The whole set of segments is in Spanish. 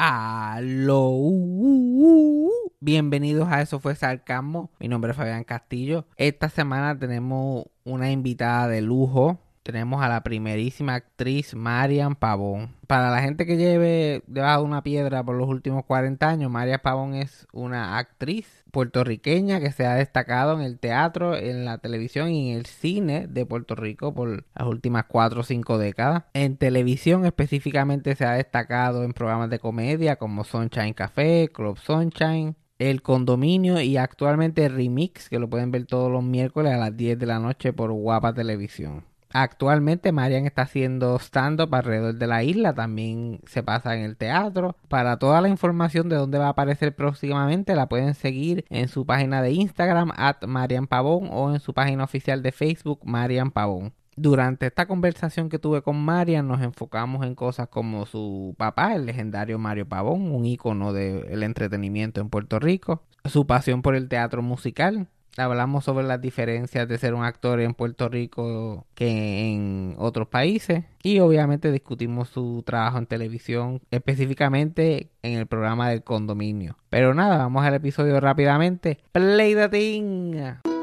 Aló. uh, Bienvenidos a Eso fue Sarcasmo. Mi nombre es Fabián Castillo. Esta semana tenemos una invitada de lujo. Tenemos a la primerísima actriz Marian Pavón. Para la gente que lleve debajo de una piedra por los últimos 40 años, Marian Pavón es una actriz puertorriqueña que se ha destacado en el teatro, en la televisión y en el cine de Puerto Rico por las últimas 4 o 5 décadas. En televisión específicamente se ha destacado en programas de comedia como Sunshine Café, Club Sunshine, el condominio y actualmente Remix, que lo pueden ver todos los miércoles a las 10 de la noche por Guapa Televisión. Actualmente Marian está haciendo stand-up alrededor de la isla, también se pasa en el teatro. Para toda la información de dónde va a aparecer próximamente la pueden seguir en su página de Instagram at Marian Pavón o en su página oficial de Facebook Marian Pavón. Durante esta conversación que tuve con Marian nos enfocamos en cosas como su papá, el legendario Mario Pavón, un ícono del entretenimiento en Puerto Rico, su pasión por el teatro musical, hablamos sobre las diferencias de ser un actor en Puerto Rico que en otros países y obviamente discutimos su trabajo en televisión, específicamente en el programa del condominio. Pero nada, vamos al episodio rápidamente. Play the thing.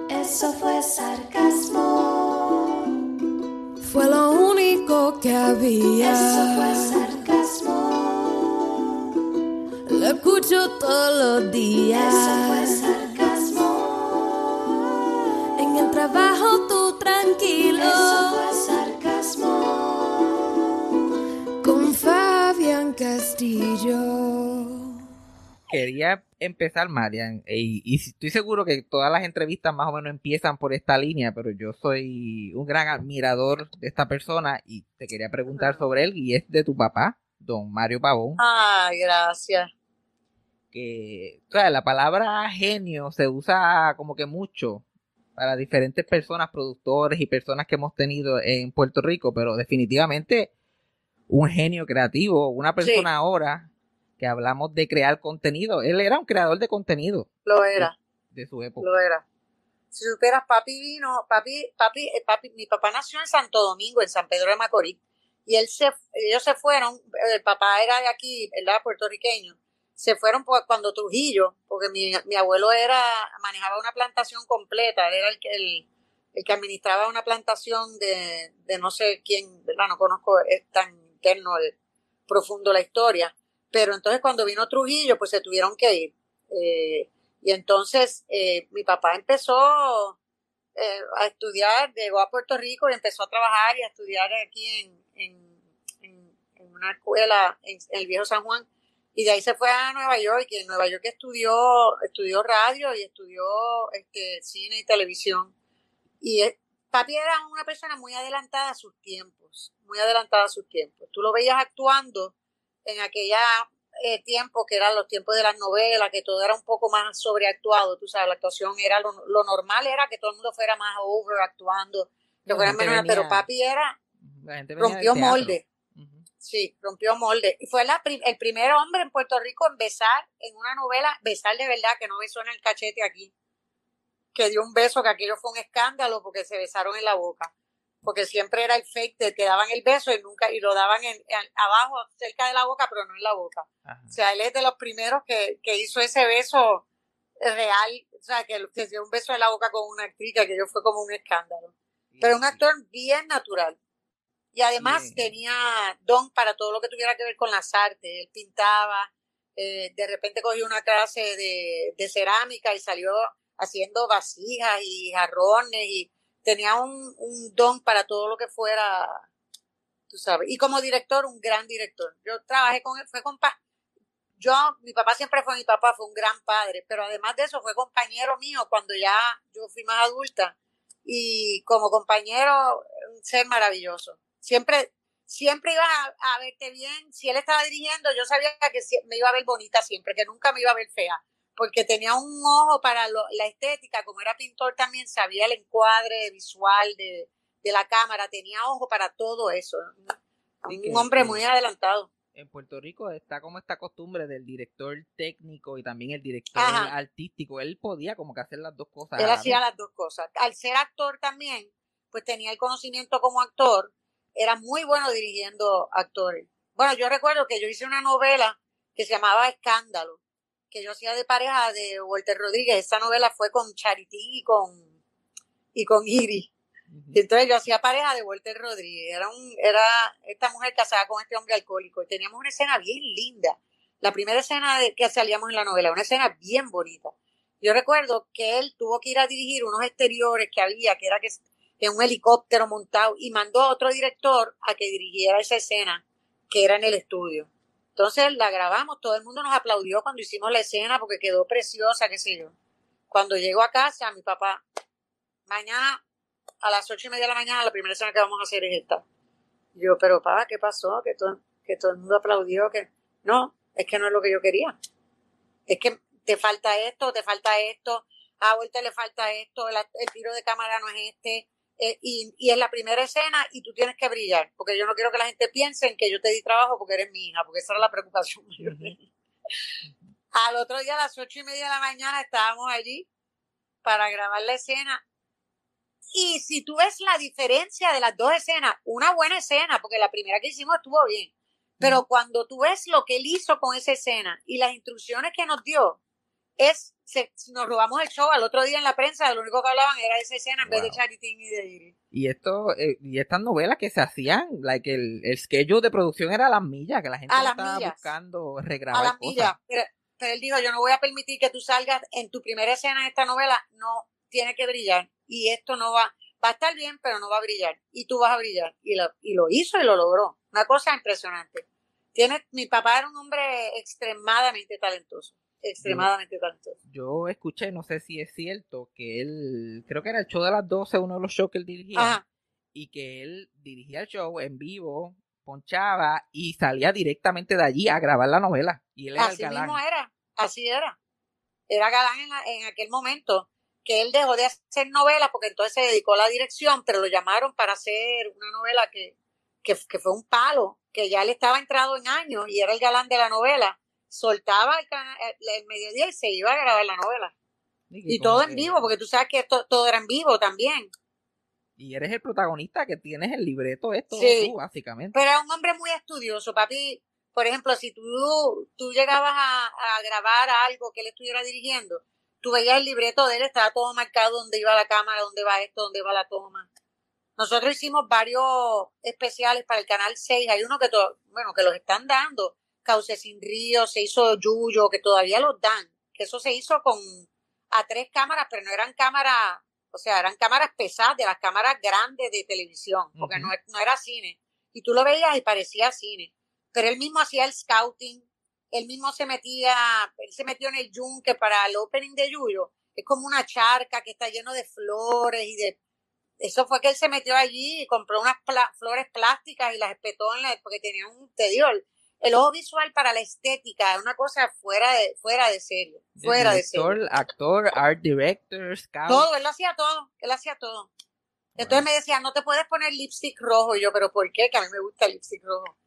Eso fue sarcasmo. Fue lo único que había. Eso fue sarcasmo. Lo escucho todos los días. Eso fue sarcasmo. En el trabajo tú tranquilo. Eso fue sarcasmo. Con Fabián Castillo. Quería empezar, Marian, y, y estoy seguro que todas las entrevistas más o menos empiezan por esta línea, pero yo soy un gran admirador de esta persona y te quería preguntar sobre él y es de tu papá, don Mario Pavón. Ay, gracias. que o sea, la palabra genio se usa como que mucho para diferentes personas, productores y personas que hemos tenido en Puerto Rico, pero definitivamente un genio creativo, una persona ahora que hablamos de crear contenido, él era un creador de contenido Lo era, de su época. lo era. Si supieras, papi vino, papi, papi, eh, papi, mi papá nació en Santo Domingo, en San Pedro de Macorís, y él se, ellos se fueron, el papá era de aquí, ¿verdad? Puertorriqueño, se fueron cuando Trujillo, porque mi, mi abuelo era, manejaba una plantación completa, era el que, el, el que administraba una plantación de, de no sé quién, ¿verdad? No conozco, es tan interno, profundo la historia. Pero entonces cuando vino Trujillo, pues se tuvieron que ir. Eh, y entonces eh, mi papá empezó eh, a estudiar, llegó a Puerto Rico y empezó a trabajar y a estudiar aquí en, en, en- en una escuela en, en el viejo San Juan. Y de ahí se fue a Nueva York y en Nueva York estudió, estudió radio y estudió este, cine y televisión. Y eh, papi era una persona muy adelantada a sus tiempos, muy adelantada a sus tiempos. Tú lo veías actuando en aquella eh, tiempo que eran los tiempos de las novelas, que todo era un poco más sobreactuado, tú sabes, la actuación era lo, lo normal era que todo el mundo fuera más over actuando, que menos, pero papi era, rompió molde. Sí, rompió molde. Y fue la, el primer hombre en Puerto Rico en besar en una novela, besar de verdad, que no besó en el cachete aquí, que dio un beso, que aquello fue un escándalo porque se besaron en la boca. Porque siempre era el fake de que daban el beso y nunca y lo daban en, en- abajo cerca de la boca pero no en la boca. Ajá. o sea él es de los primeros que, que hizo ese beso real o sea que, que dio un beso en la boca con una actriz que aquello fue como un escándalo. Pero un actor bien natural y además tenía don para todo lo que tuviera que ver con las artes él pintaba eh, de repente cogió una clase de, de cerámica y salió haciendo vasijas y jarrones y tenía un, un don para todo lo que fuera, tú sabes. Y como director, un gran director. Yo trabajé con él, fue compa yo, mi papá siempre fue mi papá, fue un gran padre, pero además de eso fue compañero mío cuando ya yo fui más adulta. Y como compañero, un ser maravilloso. Siempre, siempre iba a, a verte bien. Si él estaba dirigiendo, yo sabía que me iba a ver bonita siempre, que nunca me iba a ver fea porque tenía un ojo para lo- la estética, como era pintor también sabía el encuadre visual de, de la cámara, tenía ojo para todo eso. Un hombre muy adelantado. en Puerto Rico está como esta costumbre del director técnico y también el director Ajá. artístico. Él podía como que hacer las dos cosas. Él hacía las dos cosas. Al ser actor también, pues tenía el conocimiento como actor, era muy bueno dirigiendo actores. Bueno, yo recuerdo que yo hice una novela que se llamaba Escándalo, que yo hacía de pareja de Walter Rodríguez. Esa novela fue con Charity y con, y con Iris. Y entonces yo hacía pareja de Walter Rodríguez. Era, un, era esta mujer casada con este hombre alcohólico. Y teníamos una escena bien linda. La primera escena de, que salíamos en la novela, una escena bien bonita. Yo recuerdo que él tuvo que ir a dirigir unos exteriores que había, que era que, que un helicóptero montado, y mandó a otro director a que dirigiera esa escena, que era en el estudio. Entonces la grabamos, todo el mundo nos aplaudió cuando hicimos la escena porque quedó preciosa, qué sé yo. Cuando llego a casa, mi papá, mañana a las ocho y media de la mañana, la primera escena que vamos a hacer es esta. Yo, pero papá, ¿qué pasó? Que todo, que todo el mundo aplaudió, que no, es que no es lo que yo quería. Es que te falta esto, te falta esto, a vuelta le falta esto, el, el tiro de cámara no es este, eh, y, y es la primera escena y tú tienes que brillar, porque yo no quiero que la gente piense en que yo te di trabajo porque eres mi hija, porque esa era la preocupación mayor. Al otro día a las ocho y media de la mañana estábamos allí para grabar la escena. Y si tú ves la diferencia de las dos escenas, una buena escena, porque la primera que hicimos estuvo bien, pero cuando tú ves lo que él hizo con esa escena y las instrucciones que nos dio, es, se, nos robamos el show al otro día en la prensa, lo único que hablaban era de esa escena en vez de. Charity y de Iris. Y esto, eh, y estas novelas que se hacían, like el, el schedule de producción era a las millas, que la gente no estaba millas. buscando a regrabar cosas. Pero, pero él dijo, yo no voy a permitir que tú salgas en tu primera escena en esta novela, no tiene que brillar. Y esto no va, va a estar bien, pero no va a brillar. Y tú vas a brillar. Y lo, y lo hizo y lo logró. Una cosa impresionante. Tiene, mi papá era un hombre extremadamente talentoso. Extremadamente talentoso. Yo escuché, no sé si es cierto, que él, creo que era el show de las 12, uno de los shows que él dirigía, Ajá. y que él dirigía el show en vivo, ponchaba y salía directamente de allí a grabar la novela. Y él era Así el galán. mismo era, así era. Era galán en, la- en aquel momento que él dejó de hacer novelas porque entonces se dedicó a la dirección, pero lo llamaron para hacer una novela que, que, que fue un palo, que ya él estaba entrado en años y era el galán de la novela. Soltaba el, el- mediodía y se iba a grabar la novela. Y todo en vivo, porque tú sabes que to- todo era en vivo también. Y eres el protagonista que tienes el libreto, esto Sí. tú, básicamente. Pero era un hombre muy estudioso, papi. Por ejemplo, si tú, tú llegabas a, a grabar algo que él estuviera dirigiendo, tú veías el libreto de él, estaba todo marcado dónde iba la cámara, dónde va esto, dónde va la toma. Nosotros hicimos varios especiales para el Canal 6. Hay uno que, bueno, que los están dando. Cauce sin Río, se hizo Yuyo, que todavía los dan. Que eso se hizo con a tres cámaras, pero no eran cámaras, o sea, eran cámaras pesadas, de las cámaras grandes de televisión, porque no, no era cine. Y tú lo veías y parecía cine. Pero él mismo hacía el scouting, él mismo se metía, él se metió en el yunque para el opening de Yuyo. Es como una charca que está lleno de flores y de... Eso fue que él se metió allí y compró unas pla- flores plásticas y las espetó en la, porque tenía un, te digo, el, ojo visual para la estética es una cosa fuera de, fuera de serio, fuera de serio. Director, actor, art director, scout. Todo, él hacía todo, él hacía todo. Entonces me decía, no te puedes poner lipstick rojo. Y yo, pero ¿por qué? Que a mí me gusta el lipstick rojo.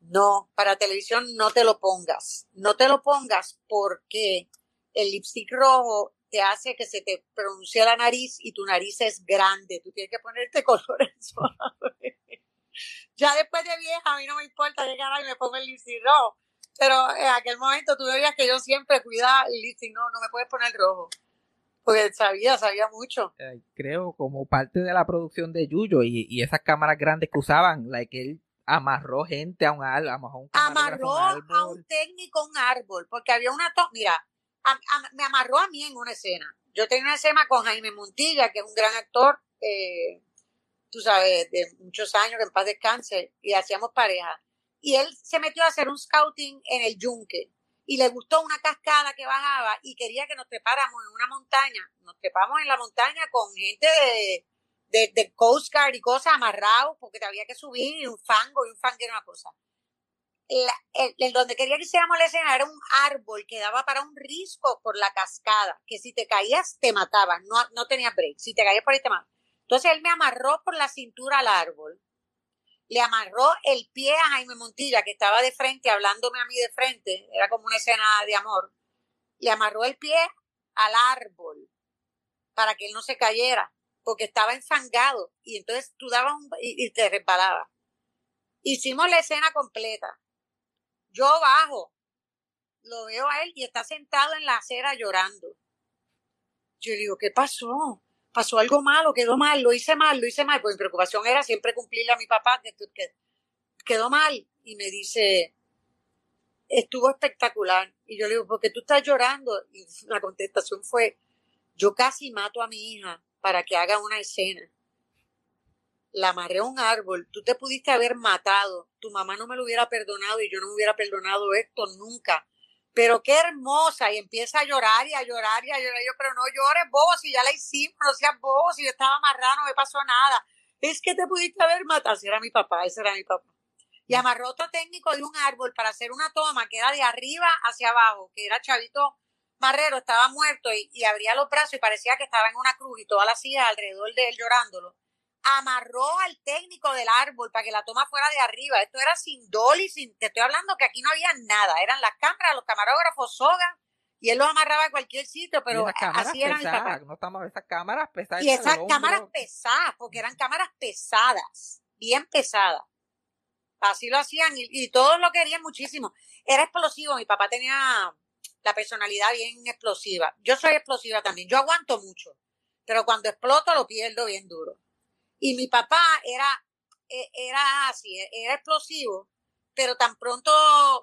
No, para televisión no te lo pongas. No te lo pongas porque el lipstick rojo te hace que se te pronuncie la nariz y tu nariz es grande. Tú tienes que ponerte colores suaves. Ya después de vieja, a mí no me importa llegar y me pongo el lipstick rojo. Pero en aquel momento tú veías que yo siempre cuidaba el lipstick. No, no me puedes poner rojo. Porque sabía, sabía mucho. eh, creo, como parte de la producción de Yuyo y, y esas cámaras grandes que usaban, like él amarró gente a un árbol, amarró un camarógrafo amarró a un a un técnico a un árbol, porque había una to mira, a- a- me amarró a mí en una escena. Yo tenía una escena con Jaime Montilla, que es un gran actor, eh, tú sabes, de muchos años, que en paz descanse, y hacíamos pareja. Y él se metió a hacer un scouting en el yunque, y le gustó una cascada que bajaba, y quería que nos trepáramos en una montaña. Nos trepamos en la montaña con gente de, de, Coast Guard y cosas amarrados, porque te había que subir, y un fango, y un fango era una cosa la- el, donde quería que hiciéramos la escena era un árbol que daba para un risco por la cascada, que si te caías te mataban, no, no tenías break, si te caías por ahí te mataban. Entonces él me amarró por la cintura al árbol, le amarró el pie a Jaime Montilla, que estaba de frente, hablándome a mí de frente, era como una escena de amor, le amarró el pie al árbol para que él no se cayera, porque estaba enfangado, y entonces tú dabas un, y, y te resbalaba. Hicimos la escena completa yo bajo lo veo a él y está sentado en la acera llorando. Yo digo, ¿qué pasó? ¿Pasó algo malo? ¿Quedó mal? ¿Lo hice mal? ¿Lo hice mal? Pues mi preocupación era siempre cumplirle a mi papá que, que quedó mal. Y me dice, estuvo espectacular. Y yo le digo, ¿por qué tú estás llorando? Y la contestación fue, yo casi mato a mi hija para que haga una escena. La amarré a un árbol, tú te pudiste haber matado, tu mamá no me lo hubiera perdonado y yo no me hubiera perdonado esto nunca. Pero qué hermosa, y empieza a llorar y a llorar y a llorar. Yo, pero no llores, bobo, si ya la hicimos, no seas bobo, si yo estaba amarrado, no me pasó nada. Es que te pudiste haber matado. Ese era mi papá, ese era mi papá y amarró otro técnico de un árbol para hacer una toma que era de arriba hacia abajo, que era Chavito Marrero, estaba muerto y, y abría los brazos y parecía que estaba en una cruz y todas las sillas alrededor de él llorándolo. Amarró al técnico del árbol para que la toma fuera de arriba. Esto era sin dolly, sin, te estoy hablando que aquí no había nada. Eran las cámaras, los camarógrafos, soga, y él los amarraba a cualquier sitio, pero así eran pesadas, no estamos esas cámaras pesadas. Y esas cámaras pesadas, porque eran cámaras pesadas, bien pesadas. Así lo hacían y, y todos lo querían muchísimo. Era explosivo, mi papá tenía la personalidad bien explosiva. Yo soy explosiva también, yo aguanto mucho, pero cuando exploto lo pierdo bien duro. Y mi papá era, e- era así, era explosivo, pero tan pronto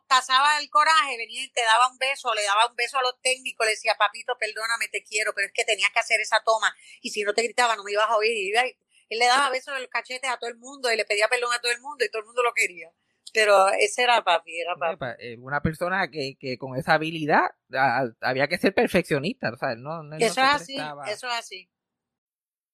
pasaba el coraje, venía y te daba un beso, le daba un beso a los técnicos, le decía, papito, perdóname, te quiero, pero es que tenías que hacer esa toma, y si no te gritaba no me ibas a oír. Y él le daba besos en los cachetes a todo el mundo y le pedía perdón a todo el mundo y todo el mundo lo quería. Pero ese era papi, era papi. Eh, Una persona que, que con esa habilidad a- había que ser perfeccionista, o sea, no, no- no Eso se es así, prestaba. eso es así.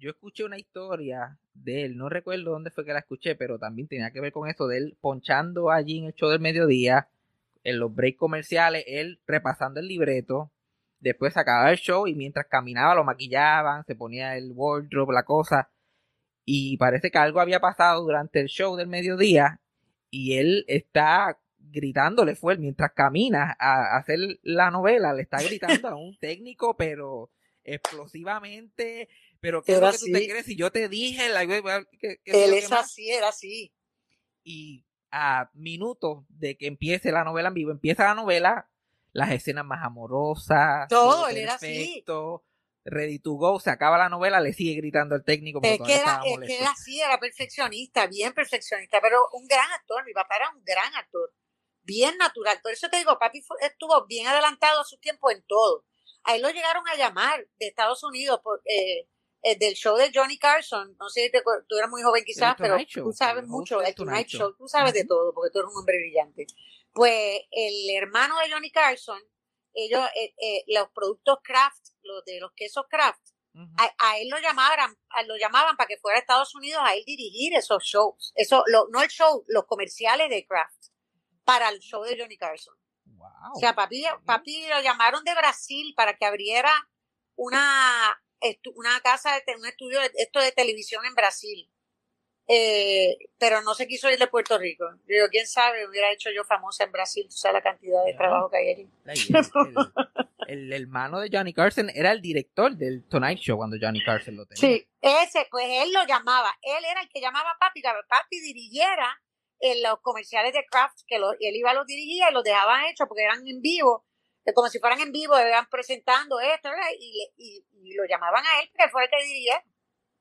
Yo escuché una historia de él, no recuerdo dónde fue que la escuché, pero también tenía que ver con eso de él ponchando allí en el show del mediodía, en los breaks comerciales, él repasando el libreto, después acababa el show y mientras caminaba lo maquillaban, se ponía el wardrobe, la cosa, y parece que algo había pasado durante el show del mediodía y él está gritándole fue mientras camina a hacer la novela, le está gritando a un técnico, pero explosivamente, pero ¿qué es lo que tú te crees? Si yo te dije, la- ¿qué- qué es Él que es así, era así. y a minutos de que empiece la novela en vivo, empieza la novela, las escenas más amorosas, Todo, él era así. ready to go, se acaba la novela, le sigue gritando al técnico porque Es que, era, es que era así, era perfeccionista, bien perfeccionista, pero un gran actor. Mi papá era un gran actor, bien natural. Por eso te digo, papi fue- estuvo bien adelantado a su tiempo en todo. A él lo llegaron a llamar de Estados Unidos por, eh, eh, del show de Johnny Carson. No sé, te acuer- tú eras muy joven quizás, pero Show, tú sabes mucho del Tonight Show. Show. Tú sabes de todo porque tú eres un hombre brillante. Pues el hermano de Johnny Carson, ellos, eh, eh, los productos Kraft, los de los quesos Kraft, a, a él lo llamaban, a- lo llamaban para que fuera a Estados Unidos a él dirigir esos shows. Eso, lo, no el show, los comerciales de Kraft para el show de Johnny Carson. Wow. O sea, papi, papi lo llamaron de Brasil para que abriera una, una casa, de, un estudio de, esto de televisión en Brasil. Eh, pero no se quiso ir de Puerto Rico. Yo quién sabe, hubiera hecho yo famosa en Brasil, tú sabes la cantidad de trabajo que hay allí. El, hermano de Johnny Carson era el director del Tonight Show cuando Johnny Carson lo tenía. Sí, ese, pues él lo llamaba, él era el que llamaba a papi, que papi dirigiera en los comerciales de Kraft, que lo- él iba, los dirigía y los dejaban hechos porque eran en vivo, como si fueran en vivo, iban presentando esto, y, le- y, y lo llamaban a él porque él fue el que dirigía,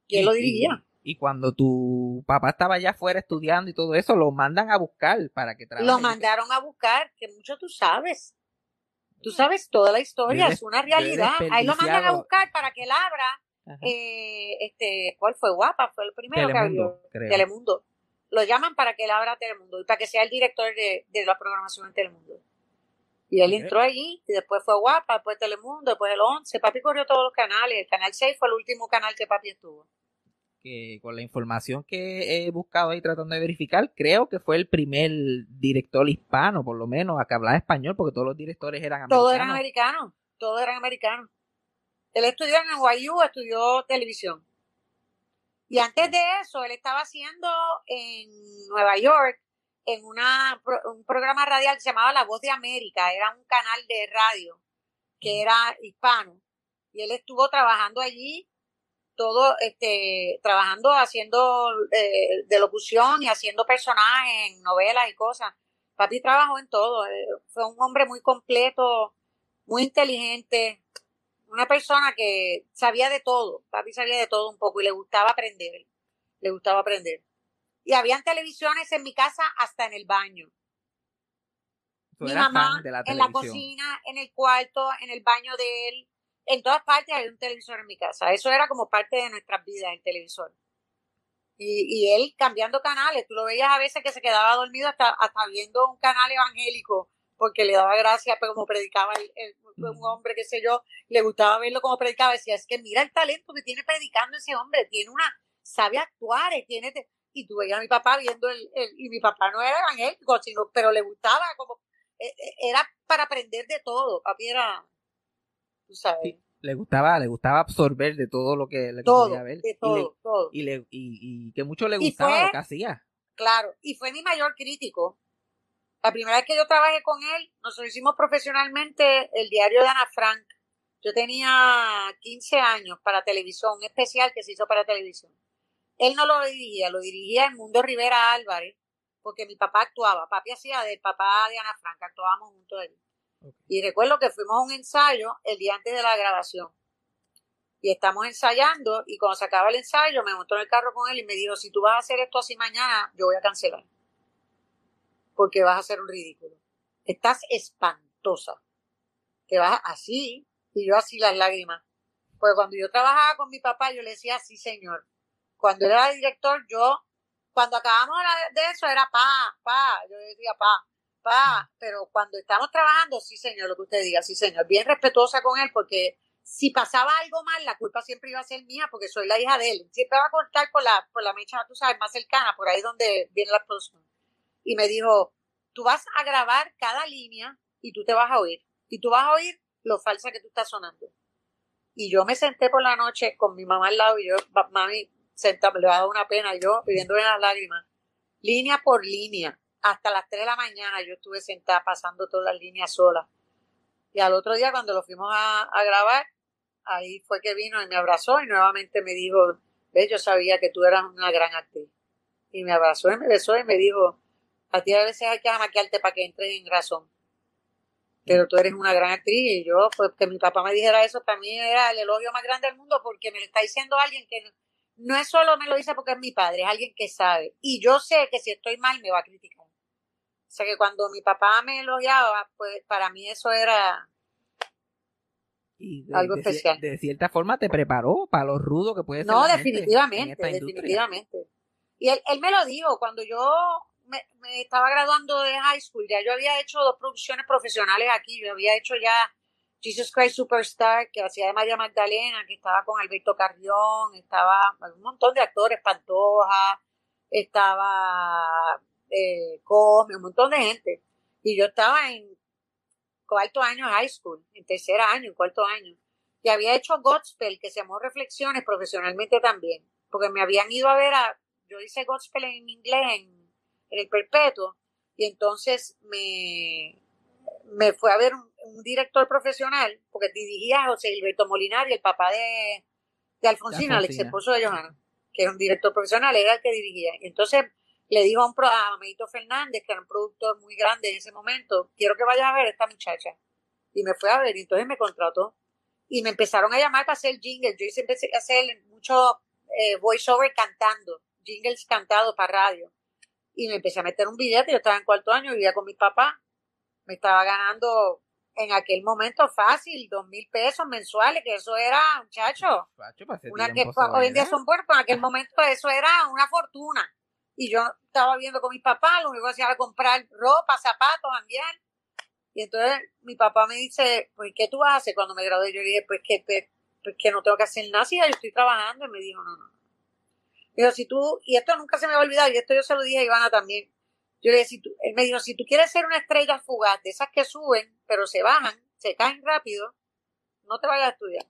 y él lo dirigía. Y, y cuando tu papá estaba allá afuera estudiando y todo eso, lo mandan a buscar para que trabaje. Lo mandaron a buscar, que mucho tú sabes. Tú sabes toda la historia, es una realidad. Ahí lo mandan a buscar para que él abra eh, este, ¿cuál fue? Guapa, fue el primero que abrió. Telemundo. Lo llaman para que él abra Telemundo y para que sea el director de, de la programación en Telemundo. Y él entró allí, y después fue Guapa, después Telemundo, después el 11. Papi corrió todos los canales. El canal 6 fue el último canal que papi estuvo. que con la información que he buscado ahí tratando de verificar, creo que fue el primer director hispano, por lo menos, a que hablaba español, porque todos los directores eran americanos. Todos eran americanos, todos eran americanos. Él estudió en NYU, estudió televisión. Y antes de eso, él estaba haciendo en Nueva York, en una, un programa radial que se llamaba La Voz de América, era un canal de radio que era hispano. Y él estuvo trabajando allí, todo, este, trabajando, haciendo eh, de locución y haciendo personajes en novelas y cosas. Papi trabajó en todo, eh, fue un hombre muy completo, muy inteligente, una persona que sabía de todo, papi sabía de todo un poco y le gustaba aprender, le gustaba aprender. Y habían televisiones en mi casa hasta en el baño. Tú Mi mamá la en la cocina, en el cuarto, en el baño de él, en todas partes había un televisor en mi casa. Eso era como parte de nuestras vidas, el televisor. Y, y él cambiando canales, tú lo veías a veces que se quedaba dormido hasta, hasta viendo un canal evangélico, porque le daba gracia pero como predicaba el- el- un hombre, qué sé yo, le gustaba verlo como predicaba, decía, es que mira el talento que tiene predicando ese hombre, tiene una, sabe actuar, eh, tiene, te-". Y tú veías a mi papá viendo el, el- y mi papá no era evangélico, sino, pero le gustaba como, eh, eh, era para aprender de todo, papi era, tú sabes, Sí, le gustaba, le gustaba absorber de todo lo que, todo, podía ver. de Y le- todo, todo. Y, le, y, y que mucho le gustaba fue- lo que hacía. Claro, y fue mi mayor crítico. La primera vez que yo trabajé con él, nosotros hicimos profesionalmente el diario de Ana Frank. Yo tenía 15 años para televisión, un especial que se hizo para televisión. Él no lo dirigía, lo dirigía el Mundo Rivera Álvarez, porque mi papá actuaba. Papi hacía del papá de Ana Frank, actuábamos juntos. Ok. Y recuerdo que fuimos a un ensayo el día antes de la grabación. Y estamos ensayando, y cuando se acaba el ensayo, me montó en el carro con él y me dijo, si tú vas a hacer esto así mañana, yo voy a cancelar. Porque vas a hacer un ridículo. Estás espantosa. Que vas así, y yo así las lágrimas. Pues cuando yo trabajaba con mi papá, yo le decía, sí, señor. Cuando era director, yo, cuando acabamos de eso, era pa, pa. Yo decía pa, pa. Pero cuando estamos trabajando, sí, señor, lo que usted diga, sí, señor. Bien respetuosa con él, porque si pasaba algo mal, la culpa siempre iba a ser mía, porque soy la hija de él. Siempre va a cortar por la, por la mecha, tú sabes, más cercana, por ahí donde viene la producción. Y me dijo, tú vas a grabar cada línea y tú te vas a oír. Y tú vas a oír lo falsa que tú estás sonando. Y yo me senté por la noche con mi mamá al lado y yo, "Ma- mami, senta, le va a dar una pena, yo pidiendo las lágrimas. Línea por línea. Hasta las 3 de la mañana yo estuve sentada pasando todas las líneas sola. Y al otro día cuando lo fuimos a, grabar, ahí fue que vino y me abrazó y nuevamente me dijo, ve, yo sabía que tú eras una gran actriz. Y me abrazó y me besó y me dijo, a ti a veces hay que amaquearte para que entres en razón. Pero tú eres una gran actriz y yo, pues que mi papá me dijera eso, para mí era el elogio más grande del mundo porque me lo está diciendo alguien que no, es solo me lo dice porque es mi padre, es alguien que sabe. Y yo sé que si estoy mal me va a criticar. O sea que cuando mi papá me elogiaba, pues para mí eso era Y de, Algo especial. de cierta forma te preparó para lo rudo que puede ser. No, la gente en definitivamente, esta definitivamente. Y él, él me lo dijo, cuando yo me, me estaba graduando de high school, ya yo había hecho dos producciones profesionales aquí, yo había hecho ya Jesus Christ Superstar, que hacía de María Magdalena, que estaba con Alberto Carrión, estaba un montón de actores, Pantoja, estaba eh, Come, un montón de gente. Y yo estaba en cuarto año de high school, en tercer año, en cuarto año. Y había hecho Godspell, que se llamó Reflexiones profesionalmente también, porque me habían ido a ver a, yo hice Godspell en inglés en, en el Perpetuo, y entonces me, me fue a ver un, un director profesional, porque dirigía a José Gilberto Molinari, el papá de, de Alfonsina, el ex esposo de Johanna, que era un director profesional, era el que dirigía. Y entonces le dijo a, un pro, a Fernández, que era un productor muy grande en ese momento, quiero que vayas a ver a esta muchacha. Y me fue a ver, y entonces me contrató y me empezaron a llamar para hacer jingles. Yo hice, empecé a hacer mucho eh, voiceover cantando, jingles cantados para radio. Y me empecé a meter un billete. Yo estaba en cuarto año, vivía con mi papá. Me estaba ganando en aquel momento fácil, dos mil pesos mensuales, que eso era, muchacho, una que hoy en día son buenos, pero en aquel momento eso era una fortuna. Y yo estaba viendo con mi papá, lo único que hacía era comprar ropa, zapatos, cambiar. Y entonces mi papá me dice, pues, ¿qué tú hacer cuando me gradué? Yo le dije, pues que, pues, pues, que no tengo que hacer nada, si ya yo estoy trabajando. Y me dijo, no, no. Dijo, si tú, y esto nunca se me va a olvidar, y esto yo se lo dije a Ivana también. Yo le dije, si tú, él me dijo, si tú quieres ser una estrella fugaz, de esas que suben, pero se bajan, se caen rápido, no te vayas a estudiar.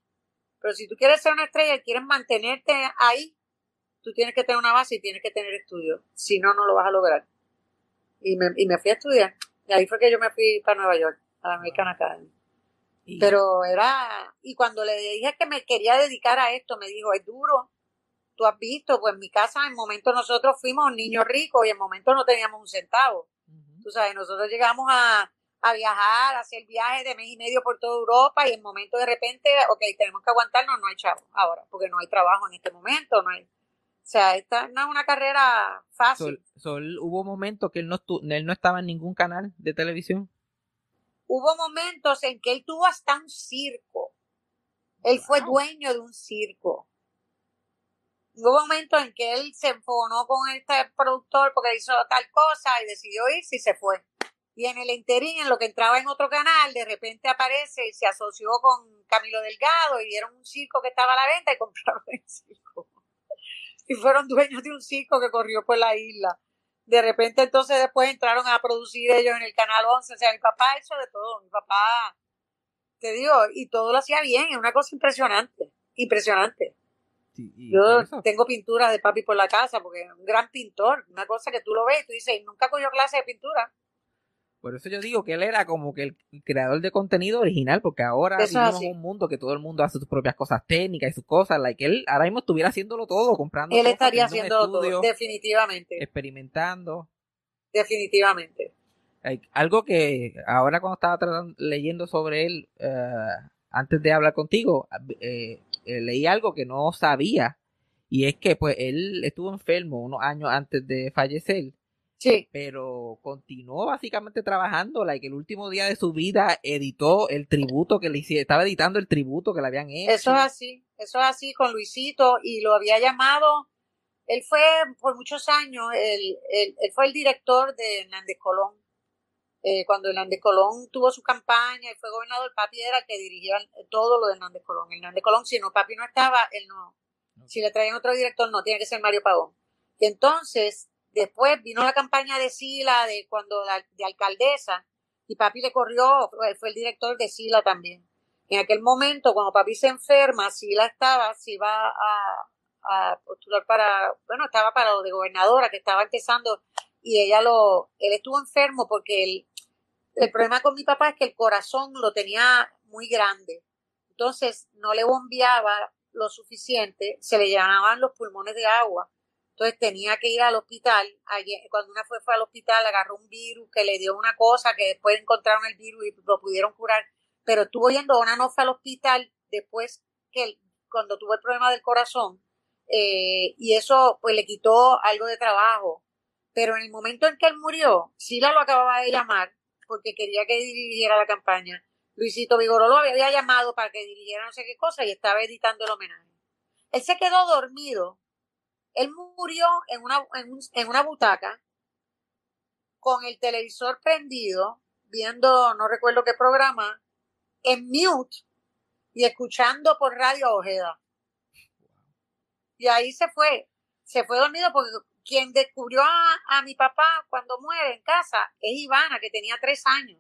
Pero si tú quieres ser una estrella y quieres mantenerte ahí, tú tienes que tener una base y tienes que tener estudios. Si no, no lo vas a lograr. Y me, y me fui a estudiar. Y ahí fue que yo me fui para Nueva York, a la American Academy. Pero era, y cuando le dije que me quería dedicar a esto, me dijo, es duro. Tú has visto, pues en mi casa en momento nosotros fuimos niños ricos y en momento no teníamos un centavo. Tú sabes, nosotros llegamos a, a viajar, a hacer viajes de mes y medio por toda Europa y en momento de repente, ok, tenemos que aguantarnos, no hay chavo ahora, porque no hay trabajo en este momento, no hay. O sea, esta no es una carrera fácil. Sol, Sol, hubo momentos que él no, él no estaba en ningún canal de televisión. Hubo momentos en que él tuvo hasta un circo. Él fue dueño de un circo. Hubo momentos en que él se enfonó con este productor porque hizo tal cosa y decidió irse y se fue. Y en el interín, en lo que entraba en otro canal, de repente aparece y se asoció con Camilo Delgado y vieron un circo que estaba a la venta y compraron el circo. Y fueron dueños de un circo que corrió por la isla. De repente entonces después entraron a producir ellos en el canal 11. O sea, mi papá hizo de todo. Mi papá, te digo, y todo lo hacía bien. Es una cosa impresionante. Impresionante. Y Yo eso- tengo pinturas de papi por la casa porque es un gran pintor. Una cosa que tú lo ves y tú dices, "Y nunca cogió clase de pintura. Por eso yo digo que él era como que el creador de contenido original, porque ahora vivimos un mundo que todo el mundo hace sus propias cosas técnicas y sus cosas, like él ahora mismo estuviera haciéndolo todo, comprando Él cosas, estaría haciendo todo. Definitivamente. experimentando. Definitivamente. Like, algo que ahora cuando estaba tratando- leyendo sobre él, eh, antes de hablar contigo, eh, eh, leí algo que no sabía, y es que pues él estuvo enfermo unos años antes de fallecer, Sí. pero continuó básicamente trabajando, like el último día de su vida editó el tributo que le hicieron, estaba editando el tributo que le habían hecho. Eso es así, eso es así con Luisito y lo había llamado, él fue por muchos años, él, él- él fue el director de Hernández Colón. Eh, cuando Hernández Colón tuvo su campaña y fue gobernador, papi era el que dirigía todo lo de Hernández Colón. Hernández Colón, si no papi no estaba, él no. Si le traían otro director, no, tiene que ser Mario Pagón. Y entonces, después vino la campaña de Sila, de cuando la- de alcaldesa, y papi le corrió, fue, fue el director de Sila también. En aquel momento, cuando papi se enferma, Sila estaba, se iba a, a postular para, bueno, estaba para lo de gobernadora, que estaba empezando, y ella lo, él estuvo enfermo porque el, el problema con mi papá es que el corazón lo tenía muy grande. Entonces, no le bombeaba lo suficiente, se le llenaban los pulmones de agua. Entonces tenía que ir al hospital. Ayer, cuando una fue, al hospital, agarró un virus que le dio una cosa, que después encontraron el virus y lo pudieron curar. Pero estuvo yendo, una no fue al hospital después que él- cuando tuvo el problema del corazón. eh, y eso pues le quitó algo de trabajo. Pero en el momento en que él murió, Sila lo acababa de llamar porque quería que dirigiera la campaña. Luisito Vigoró lo había llamado para que dirigiera no sé qué cosa y estaba editando el homenaje. Él se quedó dormido. Él murió en una, en, un- en una butaca con el televisor prendido, viendo, no recuerdo qué programa, en mute y escuchando por radio Ojeda. Y ahí se fue. Se fue dormido porque quien descubrió a, mi papá cuando muere en casa es Ivana, que tenía tres años.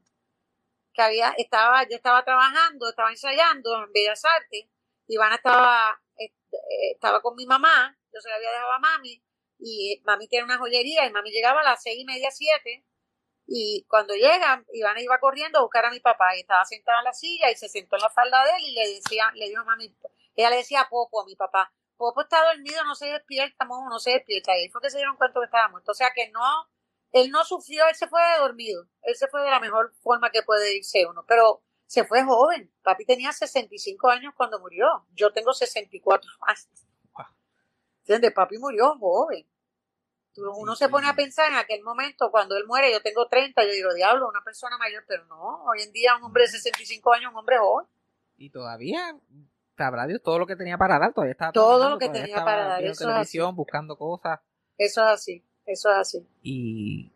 Que había, estaba, yo estaba trabajando, estaba ensayando en Bellas Artes. Ivana estaba, eh, eh, estaba con mi mamá, yo se la había dejado a mami, y mami tiene una joyería, y mami llegaba a las seis y media, siete, y cuando llega, Ivana iba corriendo a buscar a mi papá, y estaba sentada en la silla, y se sentó en la falda de él, y le decía, le dijo a mami, ella le decía Popo, a mi papá, Popo está dormido, no se despierta, mojo, no se despierta, y fue que se dieron cuenta que estaba muerto, o sea que no, él no sufrió, él se fue de dormido, él se fue de la mejor forma que puede irse uno, pero se fue joven, papi tenía 65 años cuando murió, yo tengo 64 años. ¿Entiendes? Papi murió joven. Uno se pone a pensar en aquel momento, cuando él muere, yo tengo 30, yo digo, diablo, una persona mayor, pero no, hoy en día un hombre de 65 años, un hombre joven. Y todavía, sabrá Dios, todo lo que tenía para dar, todavía estaba Todo lo que tenía para dar, eso es televisión, buscando cosas. Eso es así, eso es así. Y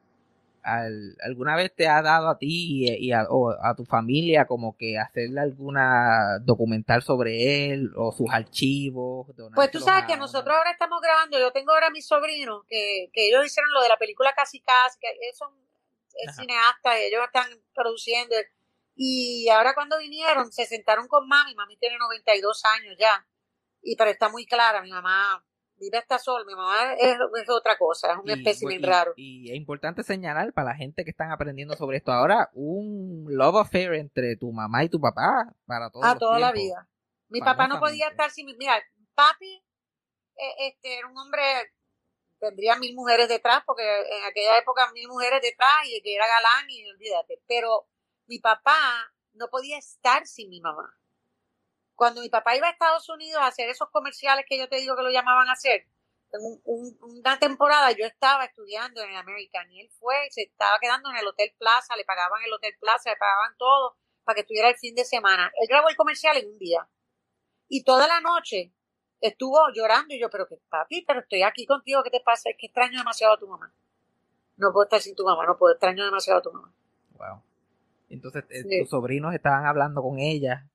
al- ¿alguna vez te ha dado a ti y, y a, o a tu familia como que hacerle alguna documental sobre él o sus archivos? Pues tú sabes a que nosotros ahora estamos grabando, yo tengo ahora a mis sobrinos, que, que ellos hicieron lo de la película Casi Casi, que ellos son es cineastas, ellos están produciendo. Y ahora cuando vinieron, se sentaron con mami, mami tiene 92 años ya, y pero está muy clara, mi mamá vive hasta sol, mi mamá es, es otra cosa, es un espécimen y- raro. Y es importante señalar para la gente que están aprendiendo sobre esto ahora, un love affair entre tu mamá y tu papá para todos a los toda la vida. Mi papá no podía estar sin mi. Mira, papi eh, este, era un hombre, tendría mil mujeres detrás, porque en aquella época mil mujeres detrás y que era galán y olvídate. Pero mi papá no podía estar sin mi mamá. Cuando mi papá iba a Estados Unidos a hacer esos comerciales que yo te digo que lo llamaban a hacer, en un- un- una temporada yo estaba estudiando en el American y él fue, se estaba quedando en el Hotel Plaza, le pagaban el Hotel Plaza, le pagaban todo para que estuviera el fin de semana. Él grabó el comercial en un día y toda la noche estuvo llorando y yo, pero que papi, pero estoy aquí contigo, ¿qué te pasa? Es que extraño demasiado a tu mamá. No puedo estar sin tu mamá, no puedo, extraño demasiado a tu mamá. Wow. Entonces, eh, Sí. tus sobrinos estaban hablando con ella.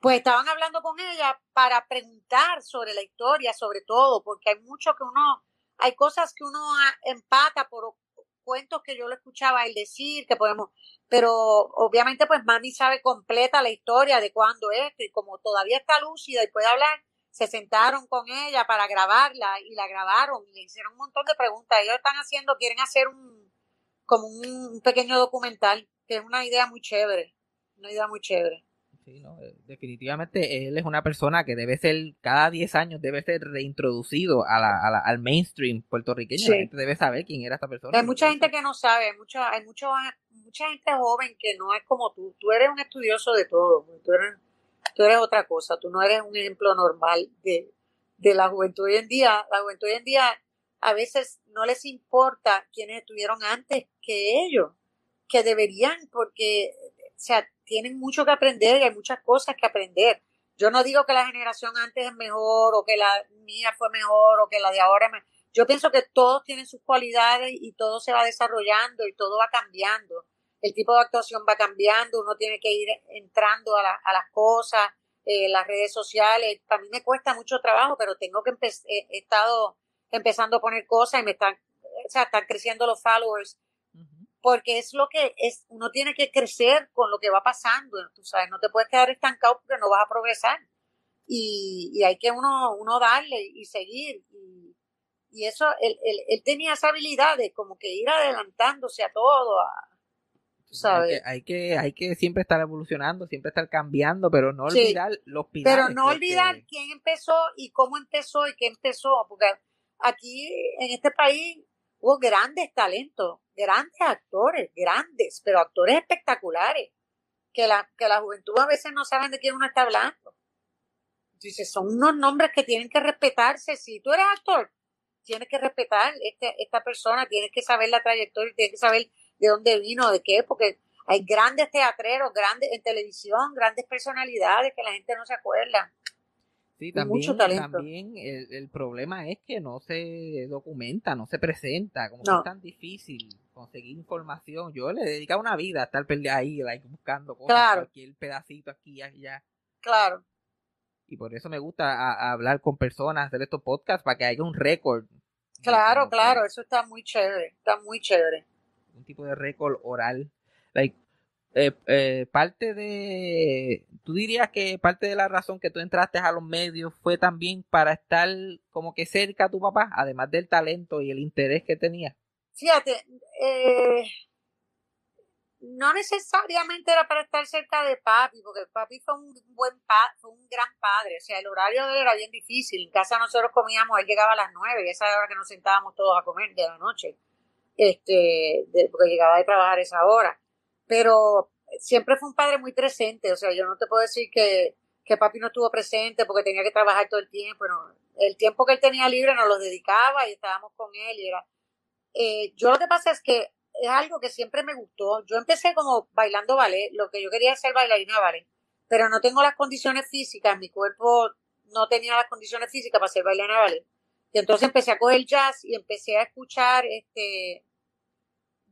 Pues estaban hablando con ella para preguntar sobre la historia, sobre todo, porque hay mucho que uno, hay cosas que uno ah, empata por cuentos que yo lo escuchaba él decir, que podemos, pero obviamente pues mami sabe completa la historia de cuándo esto y como todavía está lúcida y puede hablar, se sentaron con ella para grabarla y la grabaron y le hicieron un montón de preguntas. Ellos están haciendo, quieren hacer un, como un pequeño documental, que es una idea muy chévere, una idea muy chévere. Sí, ¿no? Eh, Definitivamente él es una persona que debe ser, cada 10 años debe ser reintroducido a la, a la- al mainstream puertorriqueño. Sí. La gente debe saber quién era esta persona. Hay mucha gente que no sabe, hay mucha, hay mucho, mucha gente joven que no es como tú. Tú eres un estudioso de todo, tú eres, tú eres otra cosa, tú no eres un ejemplo normal de, de la juventud hoy en día. La juventud hoy en día a veces no les importa quienes estuvieron antes que ellos, que deberían, porque o sea, tienen mucho que aprender y hay muchas cosas que aprender. Yo no digo que la generación antes es mejor o que la mía fue mejor o que la de ahora es mejor. Yo pienso que todos tienen sus cualidades y todo se va desarrollando y todo va cambiando. El tipo de actuación va cambiando, uno tiene que ir entrando a, la- a las cosas, eh, las redes sociales. Para mí me cuesta mucho trabajo, pero tengo que he estado empezando a poner cosas y me están, o sea, están creciendo los followers. Porque es lo que es, uno tiene que crecer con lo que va pasando, tú sabes, no te puedes quedar estancado porque no vas a progresar. Y, y hay que uno, uno darle y seguir. Y, y eso, él, él, él tenía esa habilidad de como que ir adelantándose a todo. a- tú sabes. Hay que, hay que, hay que siempre estar evolucionando, siempre estar cambiando, pero no Sí. olvidar los pilares. Pero no olvidar quién empezó y cómo empezó y qué empezó, porque aquí en este país hubo grandes talentos, grandes actores, grandes, pero actores espectaculares, que la, que la juventud a veces no saben de quién uno está hablando. Dice, son unos nombres que tienen que respetarse. Si tú eres actor, tienes que respetar este, esta persona, tienes que saber la trayectoria, tienes que saber de dónde vino, de qué, porque hay grandes teatreros, grandes en televisión, grandes personalidades que la gente no se acuerda. Sí, Con mucho también, talento. también el, el problema es que no se documenta, no se presenta, como que No. es tan difícil conseguir información. Yo le he dedicado una vida a estar ahí, like, buscando cosas, Claro. cualquier pedacito aquí y allá. Claro, Y por eso me gusta a- a hablar con personas, hacer estos podcasts para que haya un récord. claro, que claro, eso está muy chévere, está muy chévere. Un tipo de récord oral. Like, eh, eh, parte de, tú dirías que parte de la razón que tú entraste a los medios fue también para estar como que cerca a tu papá, además del talento y el interés que tenía. Fíjate, eh, no necesariamente era para estar cerca de papi, porque papi fue un buen pa- fue un gran padre, o sea, el horario de él era bien difícil. En casa nosotros comíamos, él llegaba a las nueve, y esa era la hora que nos sentábamos todos a comer de la noche, este, de- porque llegaba de trabajar esa hora. Pero siempre fue un padre muy presente, o sea, yo no te puedo decir que, que papi no estuvo presente porque tenía que trabajar todo el tiempo, no. El tiempo que él tenía libre nos lo dedicaba y estábamos con él y era eh, yo lo que pasa es que es algo que siempre me gustó. Yo empecé como bailando ballet, lo que yo quería ser bailarina ballet, pero no tengo las condiciones físicas, mi cuerpo no tenía las condiciones físicas para ser bailarina ballet. Y entonces empecé a coger jazz y empecé a escuchar este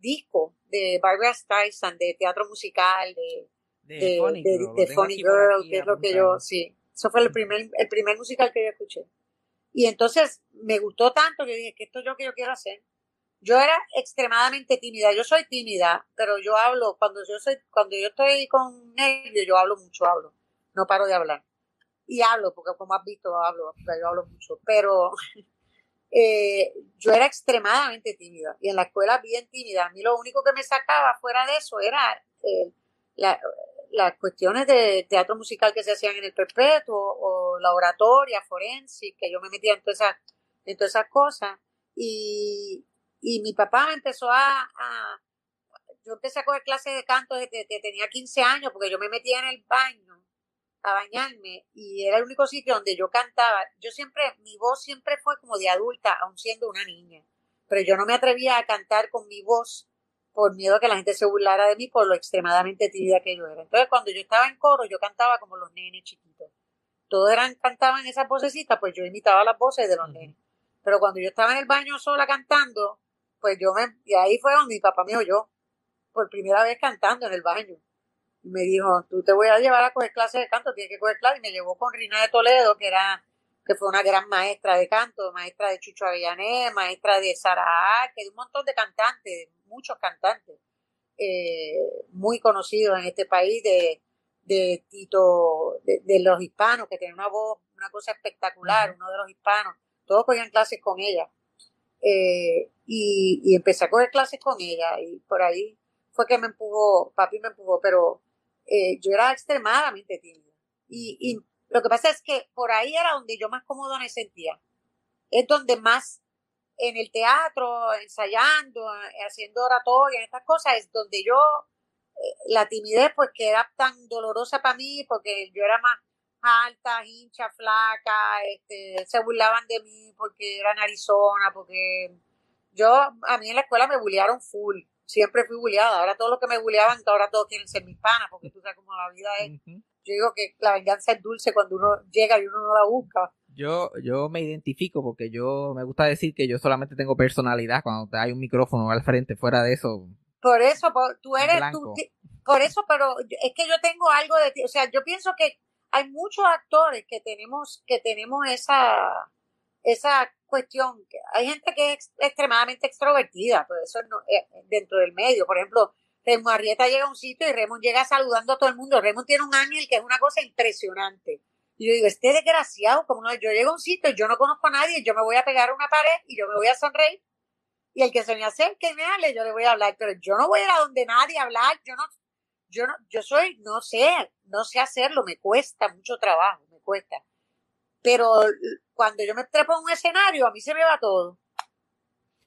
disco de Barbara Streisand, de teatro musical, de, De, de, Funny de- Girl, de Funny Girl, que es lo que yo, sí, eso fue el primer, el primer musical que yo escuché. Y entonces me gustó tanto que dije que esto es lo que yo quiero hacer. Yo era extremadamente tímida, yo soy tímida, pero yo hablo, cuando yo soy, cuando yo estoy con nervios, yo hablo mucho, hablo, no paro de hablar. Y hablo, porque como has visto, hablo, yo hablo mucho, pero eh, yo era extremadamente tímida y en la escuela bien tímida. A mí lo único que me sacaba fuera de eso era eh, la- las cuestiones de teatro musical que se hacían en el perpetuo o la oratoria forense, que yo me metía en todas esas, en todas esas cosas. Y, y mi papá me empezó a, a- Yo empecé a coger clases de canto desde que tenía 15 años, porque yo me metía en el baño a bañarme y era el único sitio donde yo cantaba. Yo siempre, mi voz siempre fue como de adulta, aun siendo una niña. Pero yo no me atrevía a cantar con mi voz por miedo a que la gente se burlara de mí por lo extremadamente tímida que yo era. Entonces, cuando yo estaba en coro, yo cantaba como los nenes chiquitos. Todos eran, cantaban esas vocecitas, pues yo imitaba las voces de los nenes. Pero cuando yo estaba en el baño sola cantando, pues yo me, y ahí fue donde mi papá me oyó, por primera vez cantando en el baño. Me dijo, tú te voy a llevar a coger clases de canto, tienes que coger clases. Y me llevó con Rina de Toledo, que era, que fue una gran maestra de canto, maestra de Chucho Avellané, maestra de Sara Arque, de un montón de cantantes, muchos cantantes, eh, muy conocidos en este país, de, de Tito, de, de los hispanos, que tienen una voz, una cosa espectacular, uno de los hispanos, todos cogían clases con ella. Eh, y, y empecé a coger clases con ella y por ahí fue que me empujó, papi me empujó, pero eh, yo era extremadamente tímida. Y, y lo que pasa es que por ahí era donde yo más cómodo me sentía. Es donde más en el teatro, ensayando, eh, haciendo oratoria, estas cosas, es donde yo, eh, la timidez, pues que era tan dolorosa para mí, porque yo era más alta, hincha, flaca, este, se burlaban de mí porque era en Arizona, porque yo, a mí en la escuela me bullearon full, siempre fui bulleada, ahora todos los que me bulleaban, ahora todos quieren ser mis panas, porque tú sabes cómo la vida es. Yo digo que la venganza es dulce cuando uno llega y uno no la busca. Yo, yo me identifico porque yo me gusta decir que yo solamente tengo personalidad cuando hay un micrófono al frente. Fuera de eso, Por eso, por- tú eres, tú, por eso, pero es que yo tengo algo de ti, o sea, yo pienso que hay muchos actores que tenemos, que tenemos esa, esa cuestión, hay gente que es ex- extremadamente extrovertida, pues eso no, eh, dentro del medio, por ejemplo, Raymond Arrieta llega a un sitio y Raymond llega saludando a todo el mundo, Raymond tiene un ángel que es una cosa impresionante, y yo digo, este desgraciado, como no, yo llego a un sitio y yo no conozco a nadie, yo me voy a pegar a una pared y yo me voy a sonreír, y el que se me acerque y me hable, yo le voy a hablar, pero yo no voy a ir a donde nadie a hablar, yo no, yo no, yo soy, no sé, no sé hacerlo, me cuesta mucho trabajo, me cuesta. Pero cuando yo me trepo en un escenario, a mí se me va todo.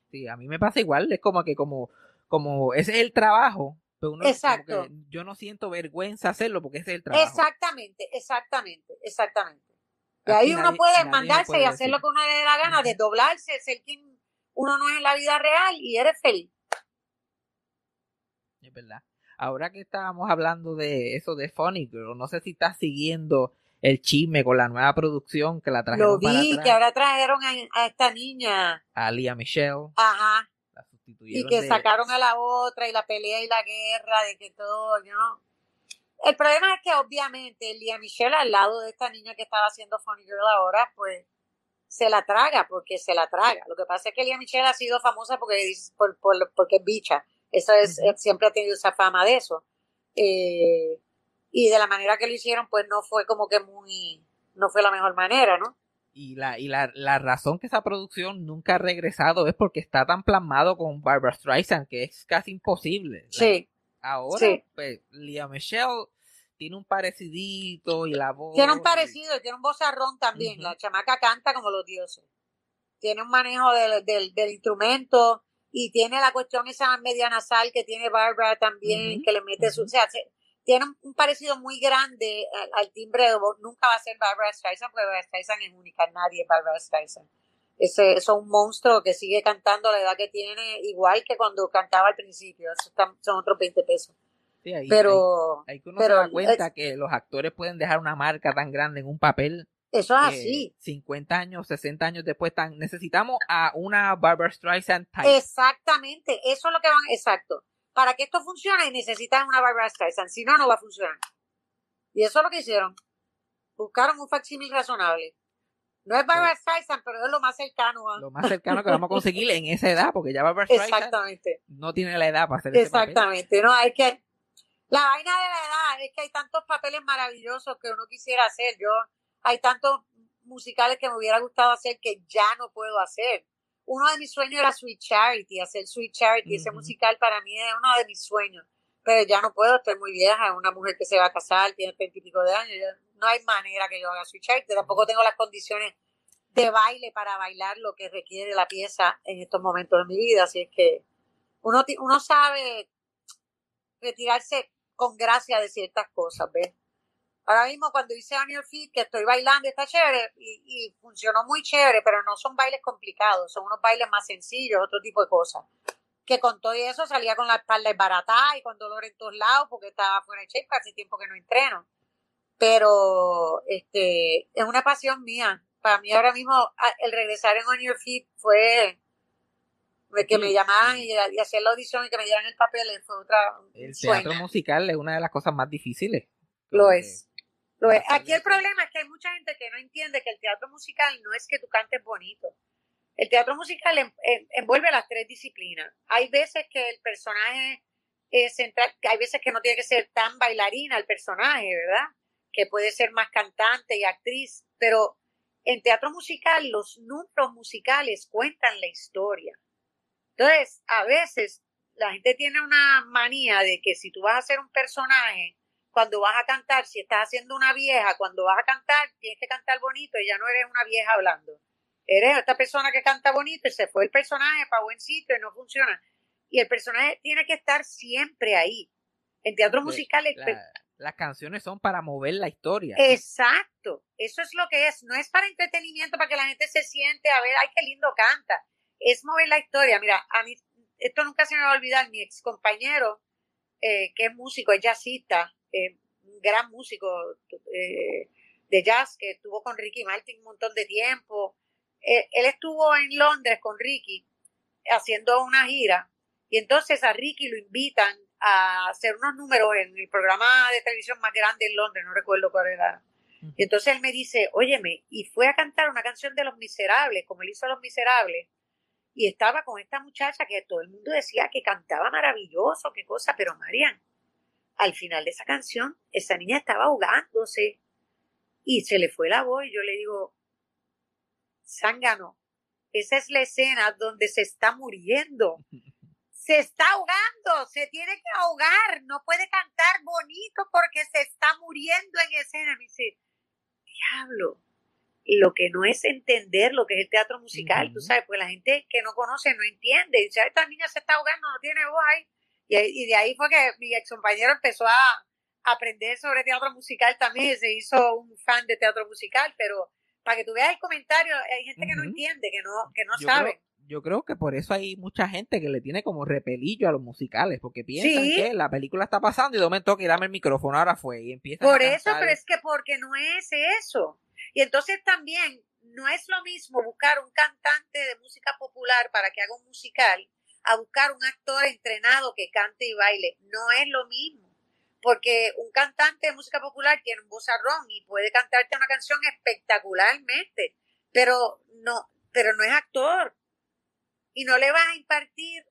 sí, a mí me pasa igual. Es como que como, como ese es el trabajo. Pero uno Exacto. que yo no siento vergüenza hacerlo porque ese es el trabajo. Exactamente, exactamente, exactamente. Y ahí uno puede mandarse puede y hacer lo que uno le dé la gana, Ujú. desdoblarse, ser quien uno no es en la vida real y eres feliz. Es verdad. Ahora que estábamos hablando de eso de Funny Girl, no sé si estás siguiendo el chisme con la nueva producción que la trajeron Lo para vi, atrás. que ahora trajeron a, a esta niña, a Lea Michelle, ajá, la y sustituyeron que de- sacaron a la otra y la pelea y la guerra de que todo, know. El problema es que obviamente Lía Michelle al lado de esta niña que estaba haciendo Funny Girl ahora, pues se la traga porque se la traga. Lo que pasa es que Lía Michelle ha sido famosa porque por, por- porque es bicha. Eso es, siempre ha tenido esa fama de eso. Eh, y de la manera que lo hicieron, pues no fue como que muy, no fue la mejor manera, ¿no? Y, la, y la, la razón que esa producción nunca ha regresado es porque está tan plasmado con Barbara Streisand que es casi imposible. La- Sí. Ahora, Sí. pues, Lea Michelle tiene un parecidito y la voz. Tiene un parecido, y tiene un vozarrón también. Ujú. La chamaca canta como los dioses. Tiene un manejo del, del, del instrumento y tiene la cuestión esa media nasal que tiene Barbara también, que le mete su. ujú. O sea, se- tiene un, parecido muy grande al, al timbre de voz. Nunca va a ser Barbara Streisand, porque Barbara Streisand es única, nadie es Barbara Streisand. Ese, es un monstruo que sigue cantando a la edad que tiene, igual que cuando cantaba al principio. Está- son otros 20 pesos. Sí, ahí- Pero. ahí- ahí que uno pero se da cuenta que los actores pueden dejar una marca tan grande en un papel Eso es así. 50 años, 60 años después, tan, necesitamos a una Barbara Streisand type. Exactamente, eso es lo que van, exacto. Para que esto funcione necesitan una Barbara Streisand, si no, no va a funcionar. Y eso es lo que hicieron. Buscaron un facsímil razonable. No es Barbara Streisand, pero es lo más cercano. ¿ah? Lo más cercano que vamos a conseguir en esa edad, porque ya Barbara Streisand Exactamente, no tiene la edad para hacer ese papel. exactamente. No, hay que... La vaina de la edad es que hay tantos papeles maravillosos que uno quisiera hacer. Yo, hay tantos musicales que me hubiera gustado hacer que ya no puedo hacer. Uno de mis sueños era Sweet Charity, hacer Sweet Charity. Ese musical para mí es uno de mis sueños. Pero ya no puedo, estoy muy vieja, una mujer que se va a casar, tiene treinta y pico de años. no hay manera que yo haga Sweet Charity. Tampoco tengo las condiciones de baile para bailar lo que requiere la pieza en estos momentos de mi vida. Así es que uno, uno sabe retirarse con gracia de ciertas cosas, ¿ves? Ahora mismo cuando hice On Your Feet, que estoy bailando, está chévere y, y funcionó muy chévere, pero no son bailes complicados, son unos bailes más sencillos, otro tipo de cosas. Que con todo eso salía con la espalda esbaratada y con dolor en todos lados porque estaba fuera de shape, hace tiempo que no entreno. Pero este es una pasión mía. Para mí ahora mismo el regresar en On Your Feet fue que me sí. y, y hacer la audición y que me dieran el papel fue otra El teatro musical es una de las cosas más difíciles. Lo es. Lo es. hacerle Aquí el problema es que hay mucha gente que no entiende que el teatro musical no es que tú cantes bonito. El teatro musical en- en- envuelve las tres disciplinas. Hay veces que el personaje es central, hay veces que no tiene que ser tan bailarina el personaje, ¿verdad? Que puede ser más cantante y actriz, pero en teatro musical los números musicales cuentan la historia. Entonces, a veces la gente tiene una manía de que si tú vas a hacer un personaje, cuando vas a cantar, si estás haciendo una vieja, cuando vas a cantar, tienes que cantar bonito y ya no eres una vieja hablando. Eres esta persona que canta bonito y se fue el personaje para buen sitio y no funciona. Y el personaje tiene que estar siempre ahí. En teatro musical, la- las canciones son para mover la historia. Exacto, eso es lo que es. No es para entretenimiento, para que la gente se siente a ver, ay, qué lindo canta. Es mover la historia. Mira, a mí, esto nunca se me va a olvidar. Mi ex compañero, eh, que es músico, es jazzista, eh, un gran músico eh, de jazz que estuvo con Ricky Martin un montón de tiempo. Eh, él estuvo en Londres con Ricky haciendo una gira y entonces a Ricky lo invitan a hacer unos números en el programa de televisión más grande en Londres, no recuerdo cuál era. Y entonces él me dice, óyeme, y fue a cantar una canción de Los Miserables, como él hizo Los Miserables, y estaba con esta muchacha que todo el mundo decía que cantaba maravilloso, qué cosa, pero Marian, al final de esa canción, esa niña estaba ahogándose y se le fue la voz y yo le digo, Zángano, esa es la escena donde se está muriendo. Se está ahogando, se tiene que ahogar, no puede cantar bonito porque se está muriendo en escena. Me dice, diablo, lo que no es entender lo que es el teatro musical, tú sabes, pues la gente que no conoce no entiende. Dice, "Ay, esta niña se está ahogando, no tiene voz ahí. Y, de ahí fue que mi ex compañero empezó a aprender sobre teatro musical también, y se hizo un fan de teatro musical, pero para que tú veas el comentario, hay gente que no entiende, que no, que no yo sabe. Creo, yo creo que por eso hay mucha gente que le tiene como repelillo a los musicales, porque piensan Sí. que la película está pasando y de momento que dame el micrófono, ahora fue, y empiezan Por a eso, pero es que porque no es eso. Y entonces también no es lo mismo buscar un cantante de música popular para que haga un musical a buscar un actor entrenado que cante y baile. No es lo mismo. Porque un cantante de música popular tiene un vozarrón y puede cantarte una canción espectacularmente, pero no, pero no es actor. Y no le vas a impartir,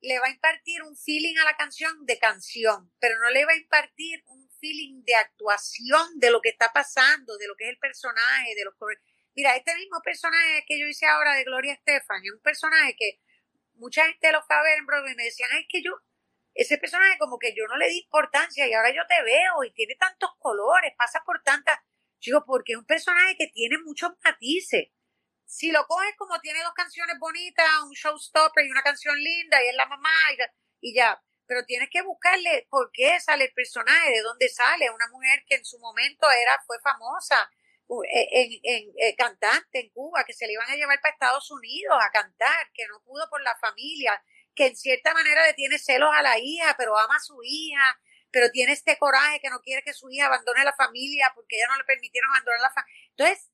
le va a impartir un feeling a la canción de canción, pero no le va a impartir un feeling de actuación de lo que está pasando, de lo que es el personaje, de los. Mira, este mismo personaje que yo hice ahora de Gloria Estefan, es un personaje que mucha gente lo fue a ver y me decían, es que yo, ese personaje como que yo no le di importancia y ahora yo te veo y tiene tantos colores, pasa por tantas, digo, porque es un personaje que tiene muchos matices. Si lo coges como tiene dos canciones bonitas, un showstopper y una canción linda y es la mamá y, y ya, pero tienes que buscarle por qué sale el personaje, de dónde sale, una mujer que en su momento era, fue famosa, en, en- eh, cantante en Cuba, que se le iban a llevar para Estados Unidos a cantar, que no pudo por la familia, que en cierta manera le tiene celos a la hija, pero ama a su hija, pero tiene este coraje que no quiere que su hija abandone la familia porque ella no le permitieron abandonar la familia. Entonces,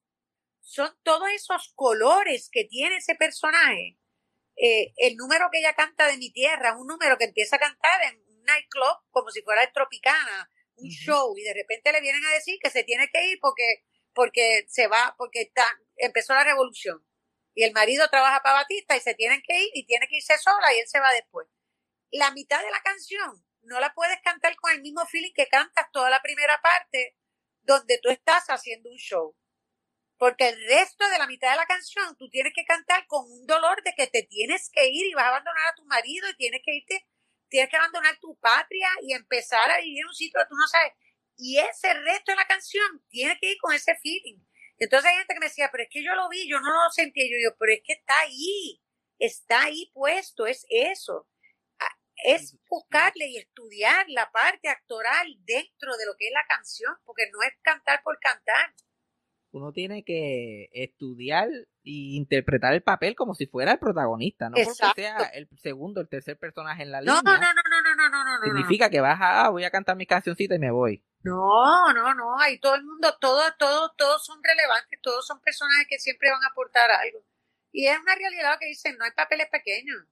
son todos esos colores que tiene ese personaje. Eh, el número que ella canta de mi tierra es un número que empieza a cantar en un nightclub como si fuera el Tropicana, un show, y de repente le vienen a decir que se tiene que ir porque, porque se va, porque está, empezó la revolución. Y el marido trabaja para Batista y se tienen que ir y tiene que irse sola y él se va después. La mitad de la canción no la puedes cantar con el mismo feeling que cantas toda la primera parte donde tú estás haciendo un show. Porque el resto de la mitad de la canción tú tienes que cantar con un dolor de que te tienes que ir y vas a abandonar a tu marido y tienes que irte, tienes que abandonar tu patria y empezar a vivir en un sitio que tú no sabes. Y ese resto de la canción tiene que ir con ese feeling. Entonces hay gente que me decía, pero es que yo lo vi, yo no lo sentí. Yo digo, pero es que está ahí, está ahí puesto, es eso. Ah, Es buscarle y estudiar la parte actoral dentro de lo que es la canción, porque no es cantar por cantar. Uno tiene que estudiar y interpretar el papel como si fuera el protagonista, no Exacto. porque sea el segundo, el tercer personaje en la No, línea. no, no, no, no, no, no, no, no. Significa que vas a, ah, voy a cantar mi cancioncita y me voy. No, no, no, ahí todo el mundo, todo, todo, todos son relevantes, todos son personajes que siempre van a aportar algo. Y es una realidad que dicen, no hay papeles pequeños.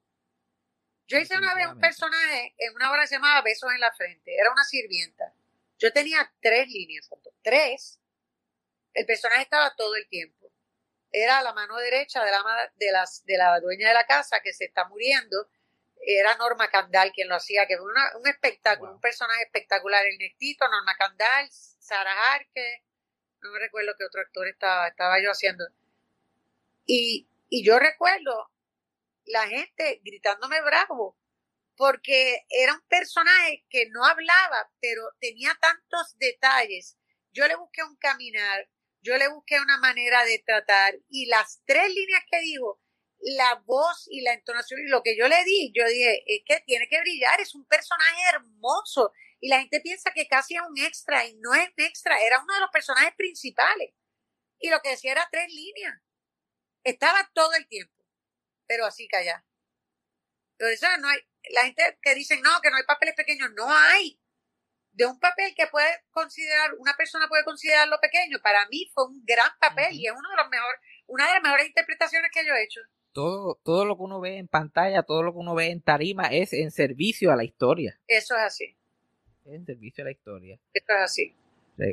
Yo hice una vez un personaje en una obra que se llamaba Besos en la Frente, era una sirvienta. Yo tenía tres líneas, tres. El personaje estaba todo el tiempo. Era la mano derecha de la, de, las, de la dueña de la casa que se está muriendo. Era Norma Candal quien lo hacía, que fue una- un espectáculo, Wow. un personaje espectacular. El Nestito, Norma Candal, Sara Arque, no me recuerdo qué otro actor estaba, estaba yo haciendo. Y, y yo recuerdo la gente gritándome bravo, porque era un personaje que no hablaba, pero tenía tantos detalles. Yo le busqué un caminar, yo le busqué una manera de tratar, y las tres líneas que dijo, la voz y la entonación y lo que yo le di, yo dije, es que tiene que brillar, es un personaje hermoso. Y la gente piensa que casi es un extra, y no es un extra, era uno de los personajes principales. Y lo que decía era tres líneas. Estaba todo el tiempo, pero así callada. Pero eso no hay, la gente que dicen, no, que no hay papeles pequeños, no hay. De un papel que puede considerar, una persona puede considerarlo pequeño, para mí fue un gran papel y es uno de los mejores, una de las mejores interpretaciones que yo he hecho. Todo, todo lo que uno ve en pantalla, todo lo que uno ve en tarima es en servicio a la historia. Eso es así, Es en servicio a la historia. eso es así.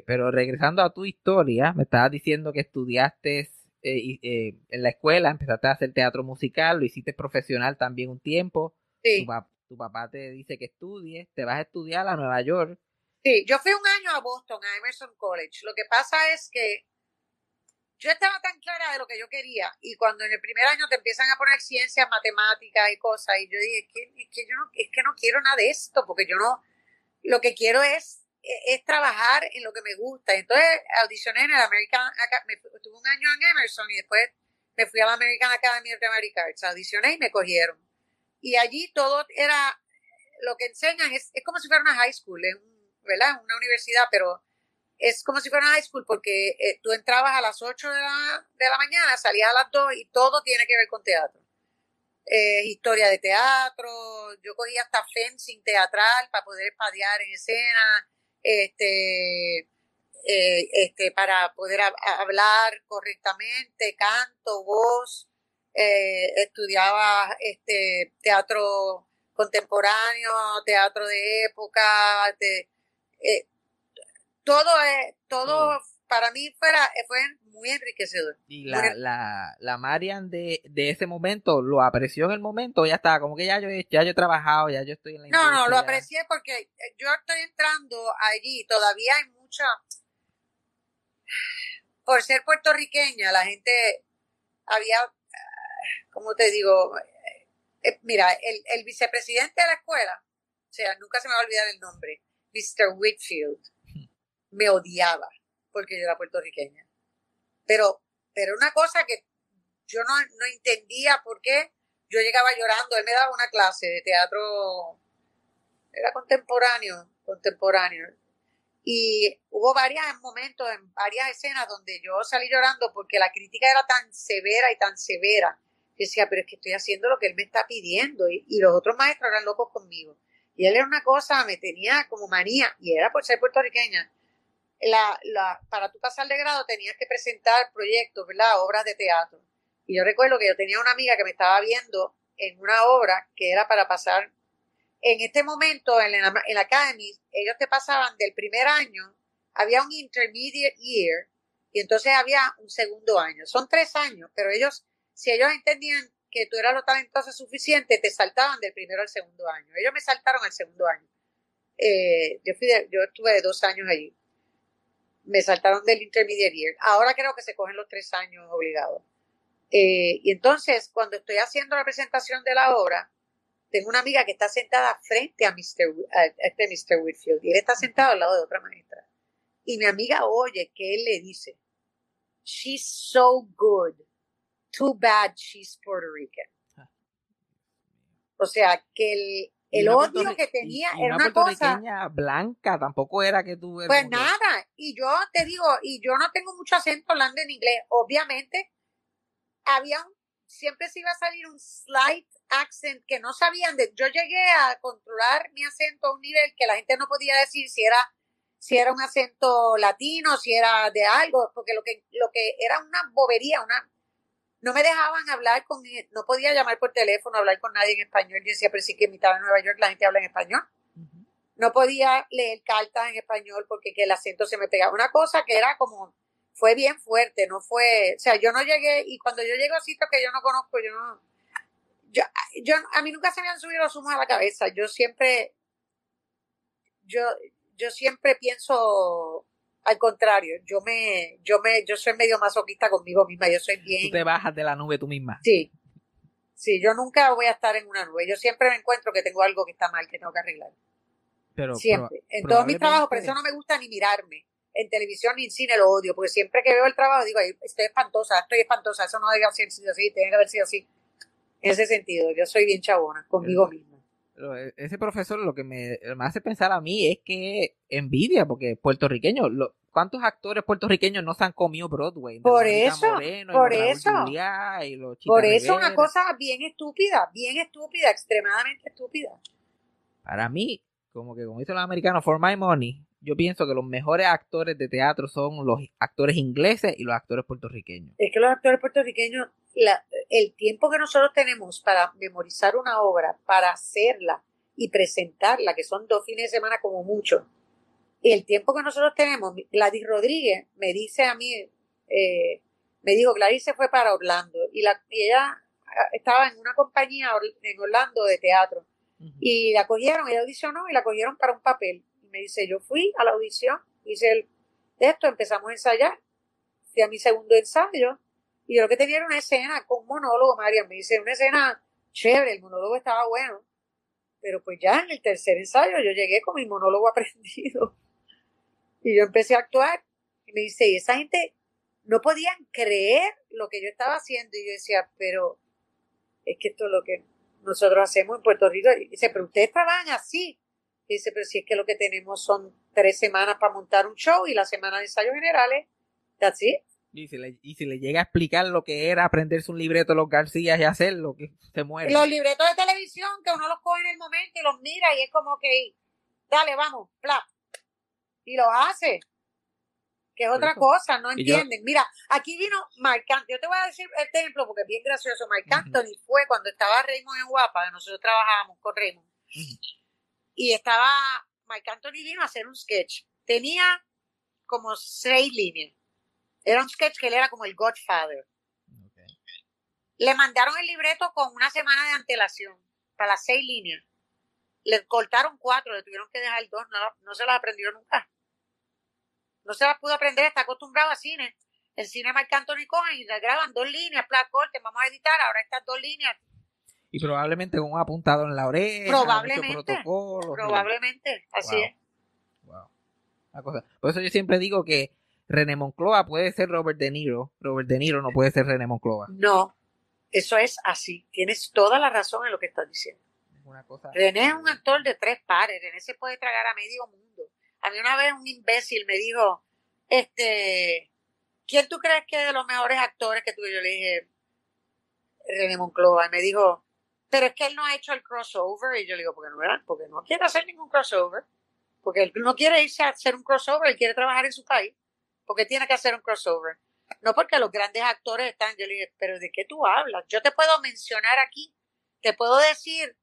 Pero regresando a tu historia, me estabas diciendo que estudiaste eh, eh, en la escuela, empezaste a hacer teatro musical, lo hiciste profesional también un tiempo. Sí, Tu, pap- tu papá te dice que estudies, te vas a estudiar a Nueva York. sí, yo fui un año a Boston, a Emerson College. Lo que pasa es que yo estaba tan clara de lo que yo quería y cuando en el primer año te empiezan a poner ciencias, matemáticas y cosas y yo dije, es que, es que no, es que no quiero nada de esto porque yo no, lo que quiero es, es trabajar en lo que me gusta. Entonces audicioné en el American, Aca- me fu- estuve un año en Emerson y después me fui a la American Academy of Dramatic Arts, audicioné y me cogieron. Y allí todo era, lo que enseñan es, es como si fuera una high school, es ¿verdad? Una universidad, pero es como si fuera high school porque eh, tú entrabas a las 8 de la, de la mañana, salías a las 2 y todo tiene que ver con teatro. Eh, historia de teatro, yo cogí hasta fencing teatral para poder espadear en escena, este, eh, este, para poder hab- hablar correctamente, canto, voz, eh, estudiaba este teatro contemporáneo, teatro de época, todo es, todo para mí fuera, fue muy enriquecedor. Y la, Bueno. la, la Marian de, de ese momento lo apreció en el momento, ya estaba, como que ya yo, he- ya yo he trabajado, ya yo estoy en la No, no, lo aprecié porque eh, yo estoy entrando allí, todavía hay mucha, por ser puertorriqueña, la gente había, ah, ¿cómo te digo? Eh, eh, mira, el, el vicepresidente de la escuela, o sea, nunca se me va a olvidar el nombre, Mr. Whitfield, me odiaba porque yo era puertorriqueña. Pero, pero una cosa que yo no, no entendía por qué yo llegaba llorando, él me daba una clase de teatro, era contemporáneo, contemporáneo. Y hubo varios momentos, en varias escenas donde yo salí llorando porque la crítica era tan severa y tan severa. Yo decía, pero es que estoy haciendo lo que él me está pidiendo. Y, y los otros maestros eran locos conmigo. Y Y él era una cosa, me tenía como manía, y era por ser puertorriqueña. La, la, para tú pasar de grado tenías que presentar proyectos, ¿verdad? Obras de teatro. Y yo recuerdo que yo tenía una amiga que me estaba viendo en una obra que era para pasar. En este momento, en la, en Academy, ellos te pasaban del primer año, había un intermediate year, y entonces había un segundo año. Son tres años, pero ellos, si ellos entendían que tú eras lo talentoso suficiente, te saltaban del primero al segundo año. Ellos me saltaron al segundo año. Eh, yo, fui de- yo estuve dos años allí. Me saltaron del intermediate year. Ahora creo que se cogen los tres años obligados. Eh, y entonces, cuando estoy haciendo la presentación de la obra, tengo una amiga que está sentada frente a, Mr. A este Mr. Whitfield y él está sentado al lado de otra maestra. Y mi amiga oye que él le dice, She's so good. Too bad she's Puerto Rican. O sea, que el, el una odio que tenía y- y era una cosa. puertorriqueña blanca, tampoco era que tú eras Pues nada, y yo te digo, y yo no tengo mucho acento hablando en inglés, obviamente, había un, siempre se iba a salir un slight accent que no sabían de, yo llegué a controlar mi acento a un nivel que la gente no podía decir si era, si era un acento latino, si era de algo, porque lo que, lo que era una bobería, una, no me dejaban hablar con, no podía llamar por teléfono, hablar con nadie en español, yo decía, pero sí que en mitad de Nueva York la gente habla en español no podía leer cartas en español porque que el acento se me pegaba. Una cosa que era como, fue bien fuerte, no fue, o sea, yo no llegué, y cuando yo llego a sitios que yo no conozco, yo no, yo, yo, a mí nunca se me han subido los humos a la cabeza, yo siempre, yo, yo siempre pienso al contrario, yo me, yo me, yo soy medio masoquista conmigo misma, yo soy bien. Tú te bajas de la nube tú misma. Sí. Sí, yo nunca voy a estar en una nube. Yo siempre me encuentro que tengo algo que está mal, que tengo que arreglar. Pero, Siempre. en todos mis trabajos, por eso no me gusta ni mirarme. En televisión ni en cine lo odio, porque siempre que veo el trabajo digo, "Ay, estoy espantosa, estoy espantosa, eso no debe haber sido así, tiene que haber sido así. En ese sentido, yo soy bien chabona conmigo misma. E- ese profesor lo que me, me hace pensar a mí es que envidia, porque puertorriqueños, lo- ¿cuántos actores puertorriqueños no se han comido Broadway? De Por eso, Moreno, por eso. Y los Por eso una cosa bien estúpida, bien estúpida, extremadamente estúpida. Para mí, como que como dicen los americanos, for my money, yo pienso que los mejores actores de teatro son los actores ingleses y los actores puertorriqueños. Es que los actores puertorriqueños, la- el tiempo que nosotros tenemos para memorizar una obra, para hacerla y presentarla, que son dos fines de semana como mucho, y el tiempo que nosotros tenemos, Gladys Rodríguez me dice a mí, eh, me dijo, Gladys se fue para Orlando, y, la, y ella ah, estaba en una compañía en Orlando de teatro, y la cogieron, ella audicionó y la cogieron para un papel. Y me dice, yo fui a la audición, hice el, esto, empezamos a ensayar, fui a mi segundo ensayo, y lo que tenía era una escena con un monólogo, María, me dice, una escena chévere, el monólogo estaba bueno, pero pues ya en el tercer ensayo yo llegué con mi monólogo aprendido, y yo empecé a actuar, y me dice, y esa gente no podían creer lo que yo estaba haciendo, y yo decía, pero es que esto es lo que nosotros hacemos en Puerto Rico. Y dice, pero ustedes trabajan así. Y dice, pero si es que lo que tenemos son tres semanas para montar un show y la semana de ensayos generales, that's it. Y si, le, y si le llega a explicar lo que era aprenderse un libreto de los García y hacerlo, que se muere. Los libretos de televisión que uno los coge en el momento y los mira y es como que, dale, vamos, plap. Y lo hace. Que es Por otra eso. cosa, no yo- entienden. Mira, aquí vino Marc Anthony. Yo te voy a decir este ejemplo porque es bien gracioso. Marc. Anthony fue cuando estaba Raymond en Guapa, nosotros trabajábamos con Raymond. Y estaba, Marc Anthony vino a hacer un sketch. Tenía como seis líneas. Era un sketch que él era como el Godfather. Le mandaron el libreto con una semana de antelación para las seis líneas. Le cortaron cuatro, le tuvieron que dejar dos, no, no se las aprendió nunca. No se las pudo aprender, está acostumbrado a cine. El cine Marc Anthony cogen y le graban dos líneas, plan corte, vamos a editar ahora estas dos líneas. Y probablemente con un apuntado en la oreja, Probablemente. Probablemente, así Wow. es. Wow. Una cosa. Por eso yo siempre digo que René Moncloa puede ser Robert De Niro, Robert De Niro no puede ser René Moncloa. No, eso es así. Tienes toda la razón en lo que estás diciendo. Es una cosa. René es un actor de tres pares. René se puede tragar a medio mundo. A mí una vez un imbécil me dijo, este, ¿quién tú crees que es de los mejores actores que tú? Yo le dije, René Monclova. Y me dijo, pero es que él no ha hecho el crossover. Y yo le digo, porque no, era? porque no quiere hacer ningún crossover. Porque él no quiere irse a hacer un crossover, él quiere trabajar en su país. Porque tiene que hacer un crossover. No porque los grandes actores están. Yo le dije, pero ¿de qué tú hablas? Yo te puedo mencionar aquí, te puedo decir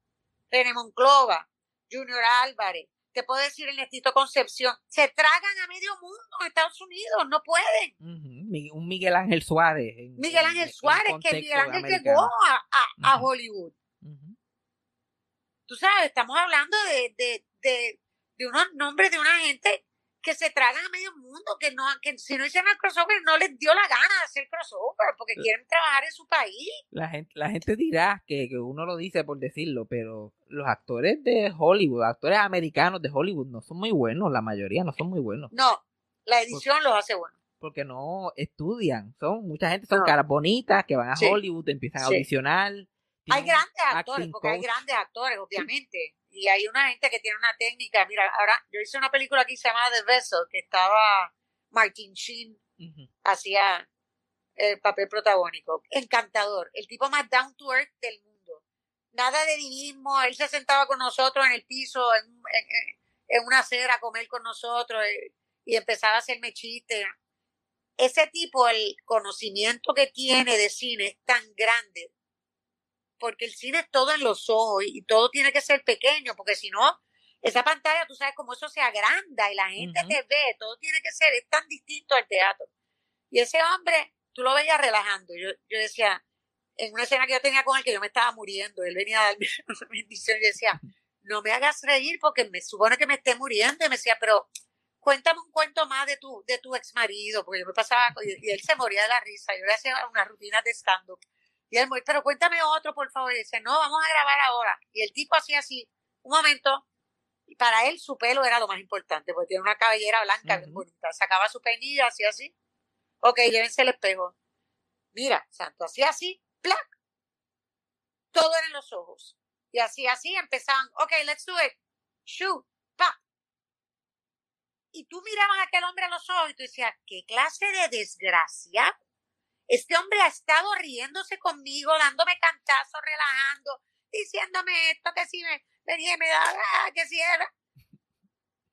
René Monclova, Junior Álvarez, te puedo decir Ernestito Concepción. Se tragan a medio mundo en Estados Unidos, no pueden. Un Miguel Ángel Suárez. en- Miguel Ángel en Suárez, que Miguel Ángel americano. llegó a, a-. Hollywood. Ujú. Tú sabes, estamos hablando de, de, de, de unos nombres de una gente que se tragan a medio mundo, que no, que si no hicieron el crossover no les dio la gana de hacer crossover, porque Eh. quieren trabajar en su país. La gente, la gente dirá que, que uno lo dice por decirlo, pero los actores de Hollywood, actores americanos de Hollywood no son muy buenos, la mayoría no son muy buenos, No, la edición los hace buenos. porque no estudian, son mucha gente son No. caras bonitas que van a Sí. Hollywood, empiezan a Sí. audicionar. Hay grandes actores, porque hay grandes actores, obviamente. Y hay una gente que tiene una técnica. Mira, ahora yo hice una película aquí se llamaba The Vessel, que estaba Martin Sheen, hacía el papel protagónico. Encantador. El tipo más down to earth del mundo. Nada de divismo. Él se sentaba con nosotros en el piso, en, en- en- en una acera a comer con nosotros eh, y empezaba a hacerme chistes. Ese tipo, el conocimiento que tiene de cine es tan grande. Porque el cine es todo en los ojos y todo tiene que ser pequeño, porque si no, esa pantalla, tú sabes cómo eso se agranda y la gente te ve, todo tiene que ser, es tan distinto al teatro. Y ese hombre, tú lo veías relajando. Yo, yo decía, en una escena que yo tenía con él, que yo me estaba muriendo, él venía a darme una bendición y decía, no me hagas reír porque me supone que me esté muriendo. Y me decía, pero cuéntame un cuento más de tu, de tu ex marido, porque yo me pasaba, con- y él se moría de la risa. Yo le hacía unas rutinas de stand-up. Y él, pero cuéntame otro, por favor. Y dice, no, vamos a grabar ahora. Y el tipo hacía así, un momento, y para él su pelo era lo más importante, porque tiene una cabellera blanca bien Ujú. bonita. Sacaba su peinilla, hacía así. Ok, llévense el espejo. Mira, santo, hacía así, ¡plac! Todo era en los ojos. Y así, así empezaban, ok, let's do it. Shoot, pa. Y tú mirabas a aquel hombre a los ojos y tú decías, ¿qué clase de desgracia? Este hombre ha estado riéndose conmigo, dándome cantazos, relajando, diciéndome esto, que si me y me daba, ah, que si era.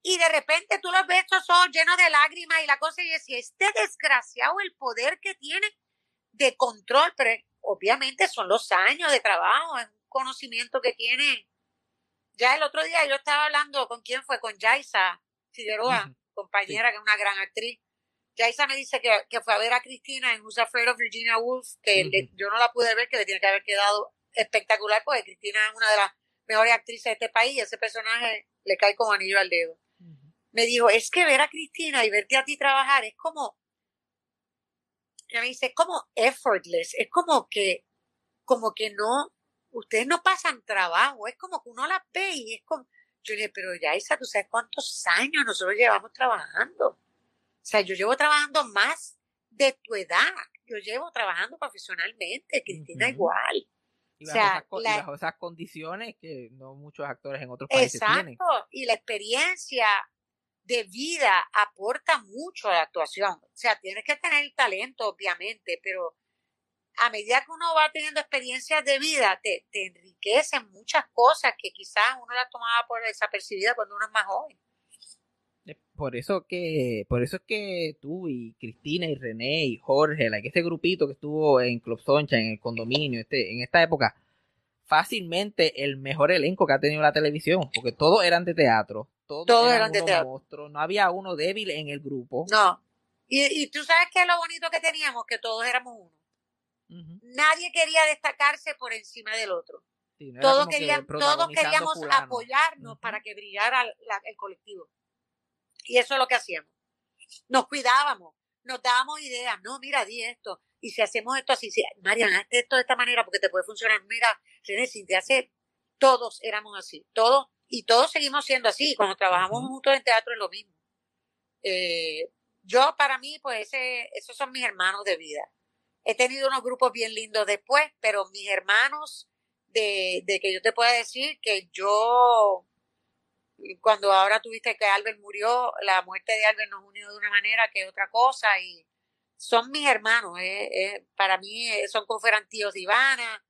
Y de repente tú los ves estos ojos llenos de lágrimas y la cosa, y decía, este desgraciado, el poder que tiene de control, pero obviamente son los años de trabajo, es un conocimiento que tiene. Ya el otro día yo estaba hablando con quién fue, con Yaisa Figueroa, compañera que es una gran actriz. Yaisa me dice que, que fue a ver a Cristina en Who's Afraid of Virginia Woolf, que le- yo no la pude ver, que le tiene que haber quedado espectacular, porque Cristina es una de las mejores actrices de este país y ese personaje le cae como anillo al dedo. Me dijo, es que ver a Cristina y verte a ti trabajar es como, ella me dice, es como effortless, es como que, como que no, ustedes no pasan trabajo, es como que uno la ve y es como, yo le dije, pero Yaisa, ¿tú sabes cuántos años nosotros llevamos trabajando? O sea, yo llevo trabajando más de tu edad. Yo llevo trabajando profesionalmente, Cristina igual. Y O bajo, sea, esas, co- y la- bajo esas condiciones que no muchos actores en otros países tienen. Exacto. Y la experiencia de vida aporta mucho a la actuación. O sea, tienes que tener talento, obviamente, pero a medida que uno va teniendo experiencias de vida, te, te enriquecen muchas cosas que quizás uno las tomaba por desapercibida cuando uno es más joven. Por eso que, por eso es que tú y Cristina y René y Jorge, like, este grupito que estuvo en Club Soncha, en el condominio, este, en esta época, fácilmente el mejor elenco que ha tenido la televisión, porque todos eran de teatro, todos, Todos eran, eran de teatro. monstruos, no había uno débil en el grupo. No. Y, y tú sabes que lo bonito que teníamos, que todos éramos uno. Nadie quería destacarse por encima del otro. Sí, no Todos, que querían, todos queríamos apoyarnos para que brillara la- el colectivo. Y eso es lo que hacíamos. Nos cuidábamos, nos dábamos ideas. No, mira, di esto. Y si hacemos esto así, si, Marian, hazte esto de esta manera porque te puede funcionar. Mira, René, si te hace, todos éramos así. Todos, y todos seguimos siendo así. Cuando trabajamos juntos en teatro es lo mismo. Eh, yo, para mí, pues ese, esos son mis hermanos de vida. He tenido unos grupos bien lindos después, pero mis hermanos, de, de que yo te pueda decir que yo, cuando ahora tuviste que Albert murió, la muerte de Albert nos unió de una manera que otra cosa y son mis hermanos. eh, eh, para mí eh, son como fueran tíos de Ivana,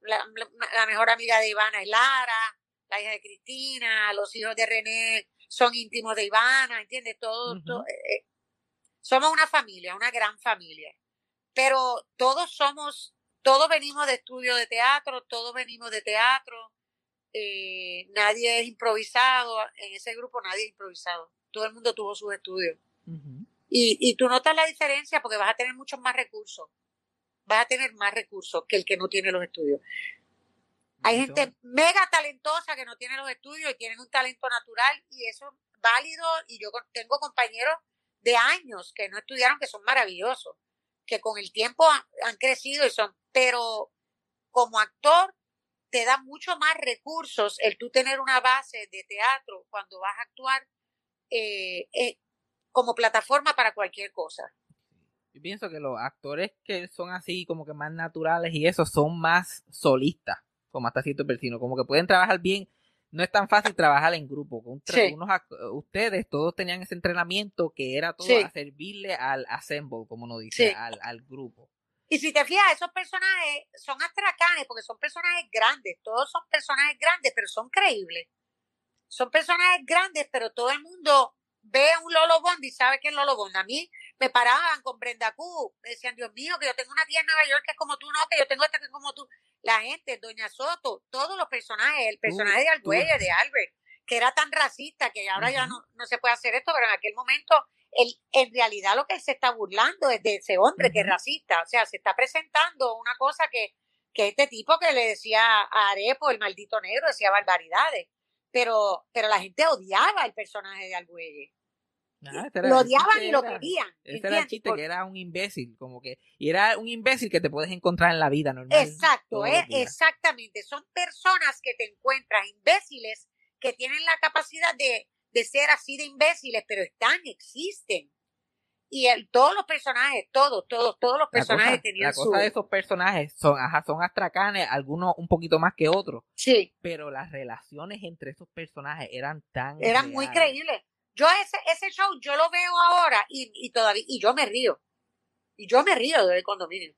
la, la- la mejor amiga de Ivana es Lara, la hija de Cristina, los hijos de René son íntimos de Ivana, ¿entiendes? Todo, eh, somos una familia, una gran familia. Pero todos somos, todos venimos de estudio de teatro, todos venimos de teatro. Eh, nadie es improvisado, en ese grupo nadie es improvisado. Todo el mundo tuvo sus estudios. Y, y tú notas la diferencia porque vas a tener muchos más recursos. Vas a tener más recursos que el que no tiene los estudios. Hay gente mega talentosa que no tiene los estudios y tienen un talento natural y eso es válido. Y yo tengo compañeros de años que no estudiaron que son maravillosos, que con el tiempo han, han crecido y son, pero como actor te da mucho más recursos el tú tener una base de teatro cuando vas a actuar eh, eh, como plataforma para cualquier cosa. Yo pienso que los actores que son así como que más naturales y eso son más solistas, como hasta cierto persino, como que pueden trabajar bien. No es tan fácil trabajar en grupo. Con tra- Sí. unos ac- ustedes todos tenían ese entrenamiento que era todo Sí. a servirle al assemble, como uno dice, Sí. al, al grupo. Y si te fijas, esos personajes son astracanes porque son personajes grandes, todos son personajes grandes, pero son creíbles. Son personajes grandes, pero todo el mundo ve a un Lolo Bond y sabe que es Lolo Bond. A mí me paraban con Brenda Q, me decían, Dios mío, que yo tengo una tía en Nueva York que es como tú, no, que yo tengo esta que es como tú. La gente, Doña Soto, todos los personajes, el personaje de Argüelles, de Albert, que era tan racista que ahora ya no, no se puede hacer esto, pero en aquel momento él, en realidad lo que se está burlando es de ese hombre que es racista. O sea, se está presentando una cosa que, que este tipo que le decía a Arepo, el maldito negro, decía barbaridades. Pero, pero la gente odiaba el personaje de Argüelles. Ah, ese era- Lo odiaban y lo querían. Ese era el chiste que era un imbécil, como que, y era un imbécil que te puedes encontrar en la vida normal. Exacto, eh, exactamente. Son personas que te encuentras imbéciles que tienen la capacidad de, de ser así de imbéciles, pero están, existen. Y el, todos los personajes, todos, todos, todos los La personajes cosa, tenían la su... cosa de esos personajes son, ajá, son astracanes, algunos un poquito más que otros, Sí, pero las relaciones entre esos personajes eran tan eran muy creíbles. Yo ese, ese show, yo lo veo ahora y, y todavía, y yo me río. Y yo me río del condominio.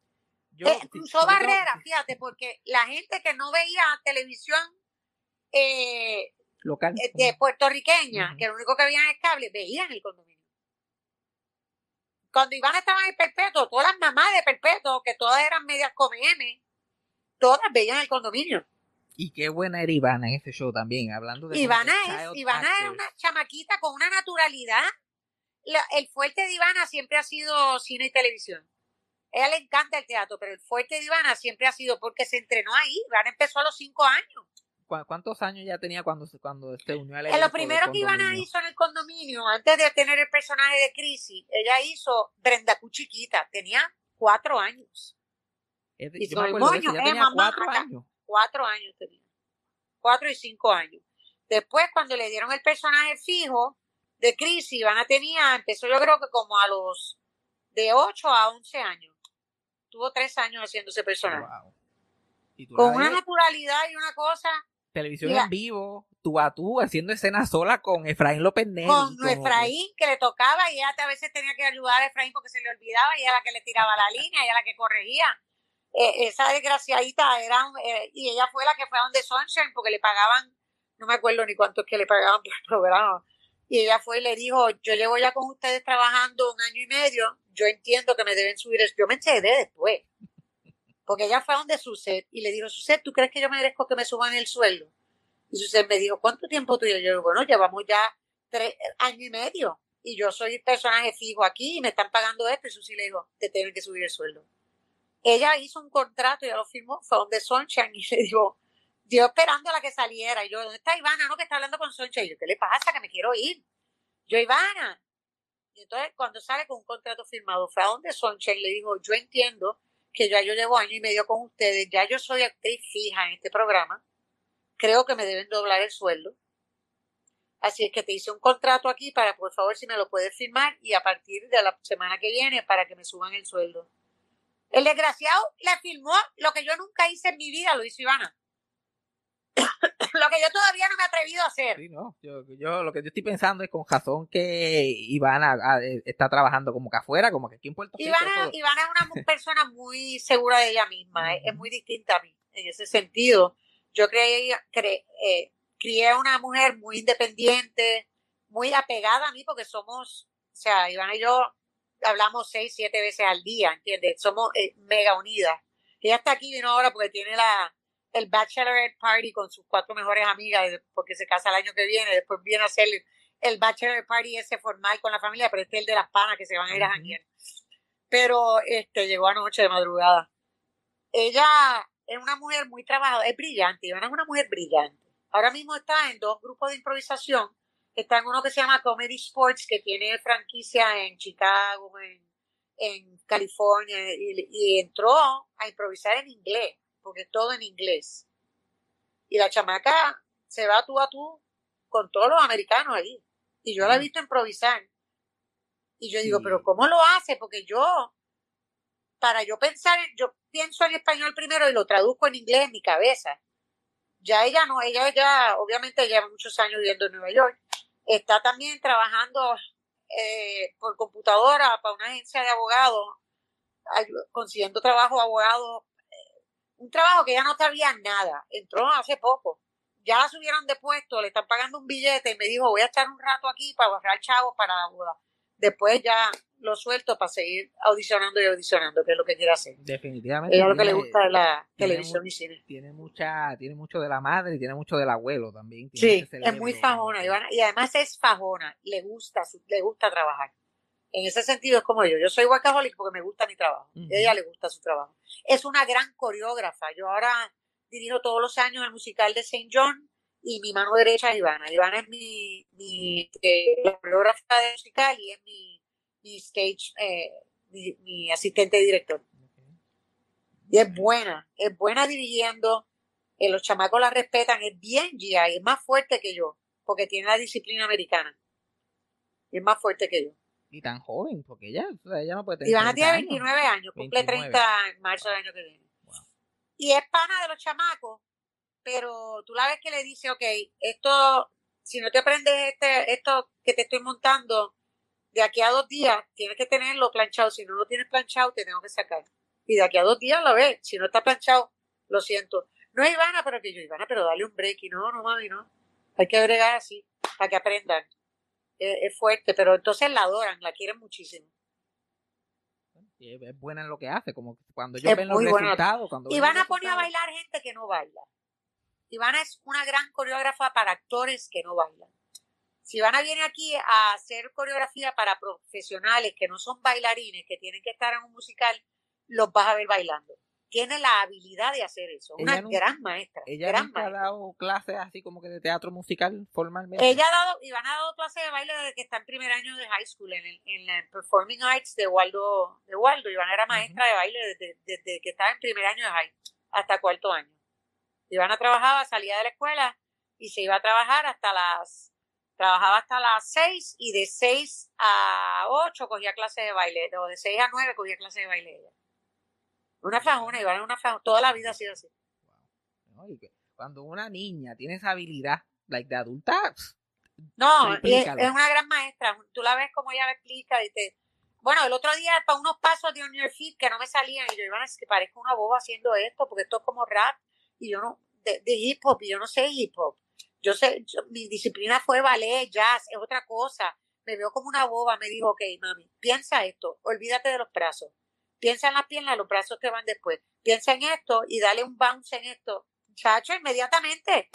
Yo, Eh, cruzó barreras, fíjate, porque la gente que no veía televisión eh, local. eh, de puertorriqueña, Ujú. que lo único que veían es cable, veían el condominio. Cuando Iván estaba en el perpetuo, todas las mamás de perpetuo, que todas eran medias come M, todas veían el condominio. Y qué buena era Ivana en ese show también, hablando de Ivana es, Ivana es actors. una chamaquita con una naturalidad. La- el fuerte de Ivana siempre ha sido cine y televisión. A ella le encanta el teatro, pero el fuerte de Ivana siempre ha sido porque se entrenó ahí. Ivana empezó a los cinco años. ¿Cu- ¿Cuántos años ya tenía cuando se, cuando se unió al En lo primero que Ivana hizo en el condominio, antes de tener el personaje de Crisis, ella hizo Brenda Q chiquita, tenía cuatro años. Es y yo me moño, eh, tenía mamá, cuatro años. Cuatro años tenía. Cuatro y cinco años. Después, cuando le dieron el personaje fijo de Crisis, Ivana tenía, empezó yo creo que como a los de ocho a once años. Tuvo tres años haciendo ese personaje. Wow. Con la una naturalidad y una cosa, televisión mira. en vivo, tú a tú, haciendo escenas sola con Efraín López Neri. con como Efraín que le tocaba y ella a veces tenía que ayudar a Efraín porque se le olvidaba y ella la que le tiraba la línea, ella la que corregía. Eh, esa desgraciadita era eh, y ella fue la que fue a donde Sunshine porque le pagaban, no me acuerdo ni cuánto es que le pagaban por el programa. Y ella fue y le dijo, yo llevo ya con ustedes trabajando un año y medio, yo entiendo que me deben subir, el-". yo me enteré después. Porque ella fue a donde Suset y le dijo, Suset, ¿tú crees que yo merezco que me suban el sueldo? Y Suset me dijo, ¿cuánto tiempo tú? Y yo digo, bueno, llevamos ya tres años y medio y yo soy personaje fijo aquí y me están pagando esto. Y Susi le dijo, te tienen que subir el sueldo. Ella hizo un contrato, ya lo firmó, fue donde Sunshine y le dijo, yo esperando a la que saliera. Y yo, ¿dónde está Ivana? No, que está hablando con Sunshine. Y yo, ¿qué le pasa? Que me quiero ir. Yo, Ivana. Y entonces, cuando sale con un contrato firmado, fue a donde Sunshine y le dijo, yo entiendo que ya yo llevo año y medio con ustedes, ya yo soy actriz fija en este programa, creo que me deben doblar el sueldo. Así es que te hice un contrato aquí para, por favor, si me lo puedes firmar y a partir de la semana que viene para que me suban el sueldo. El desgraciado le firmó lo que yo nunca hice en mi vida, lo hizo Ivana. Lo que yo todavía no me he atrevido a hacer. Sí, no. Yo, yo lo que yo estoy pensando es con razón que Ivana ah, eh, está trabajando como que afuera, como que aquí en Puerto Rico. Ivana, Ivana es una persona muy segura de ella misma, es, es muy distinta a mí. en ese sentido. Yo creí, cre- eh, crié a una mujer muy independiente, muy apegada a mí, porque somos, o sea, Ivana y yo hablamos seis, siete veces al día, ¿entiendes? Somos eh, mega unidas. Ella está aquí, vino ahora porque tiene la el bachelorette party con sus cuatro mejores amigas, porque se casa el año que viene, después viene a hacer el, el bachelorette party ese formal con la familia, pero este es el de las panas que se van a ir a janguear. Pero este llegó anoche de madrugada. Ella es una mujer muy trabajadora, es brillante, Ivana es una mujer brillante. Ahora mismo está en dos grupos de improvisación. Está en uno que se llama Comedy Sports, que tiene franquicia en Chicago, en, en California, y, y entró a improvisar en inglés, porque es todo en inglés. Y la chamaca se va tú a tú con todos los americanos ahí. Y yo la he visto improvisar. Y yo digo, pero ¿cómo lo hace? Porque yo, para yo pensar, en- yo pienso en español primero y lo traduzco en inglés en mi cabeza. Ya ella no, ella ya, obviamente lleva muchos años viviendo en Nueva York. Está también trabajando eh, por computadora para una agencia de abogados, consiguiendo trabajo abogado. Un trabajo que ya no sabía nada. Entró hace poco. Ya la subieron de puesto, le están pagando un billete y me dijo, voy a estar un rato aquí para ahorrar chavos para la boda. Después ya lo suelto para seguir audicionando y audicionando, que es lo que quiere hacer. Definitivamente. Ella lo que le gusta es la televisión y cine. Tiene mucha, tiene mucho de la madre y tiene mucho del abuelo también. tiene Sí, es muy fajona, Ivana, y además es fajona, le gusta, su- le gusta trabajar. En ese sentido es como yo, yo soy workaholic porque me gusta mi trabajo, Ujú. y a ella le gusta su trabajo. Es una gran coreógrafa, yo ahora dirijo todos los años el musical de St. John y mi mano derecha es Ivana. Ivana es mi, mi eh, la coreógrafa de musical y es mi, mi stage, eh, mi, mi asistente director. Y es buena, es buena dirigiendo, eh, los chamacos la respetan, es bien GI, es más fuerte que yo, porque tiene la disciplina americana. Y es más fuerte que yo. Y tan joven, porque o sea, ella no puede tener. Ivana 30 tiene años. 29 años, cumple 29. 30 en marzo del año que viene. Wow. Y es pana de los chamacos, pero tú la ves que le dice, ok, esto, si no te aprendes este, esto que te estoy montando, de aquí a dos días tienes que tenerlo planchado. Si no lo tienes planchado, te tengo que sacar. Y de aquí a dos días lo ves. Si no está planchado, lo siento. No es Ivana, pero que yo, Ivana, pero dale un break. Y no, no, mami, no. Hay que bregar así, para que aprendan. Es, es fuerte, pero entonces la adoran, la quieren muchísimo. Y es, buena en lo que hace, como cuando Es ven los resultados. Cuando Ivana pone a bailar gente que no baila. Ivana es una gran coreógrafa para actores que no bailan. Si Ivana viene aquí a hacer coreografía para profesionales que no son bailarines, que tienen que estar en un musical, los vas a ver bailando. Tiene la habilidad de hacer eso. Ella Una nunca- gran maestra. Ella gran nunca ha dado clases así como que de teatro musical formalmente. Ella ha dado, Ivana ha dado clases de baile desde que está en primer año de high school, en, el, en la Performing Arts de Waldo. De Waldo. Ivana era maestra de baile desde, desde que estaba en primer año de high hasta cuarto año. Ivana trabajaba, salía de la escuela y se iba a trabajar hasta las, trabajaba hasta las seis y de seis a ocho cogía clases de baile, o de seis a nueve cogía clases de baile ella. Una fajona, Ivana es una fajona, toda la vida ha sido así. ¿no? Y que cuando una niña tiene esa habilidad, like de adulta, No, es, una gran maestra. Tú la ves como ella la explica y te... Bueno, el otro día para unos pasos de On Your Feet que no me salían y yo iba a decir que parezco una boba haciendo esto porque esto es como rap y yo no... De, de hip hop y yo no sé hip hop. Yo sé, yo- mi disciplina fue ballet, jazz, es otra cosa. Me veo como una boba, me dijo, ok, mami, piensa esto, olvídate de los brazos. Piensa en las piernas, los brazos te van después. Piensa en esto y dale un bounce en esto. Chacho, inmediatamente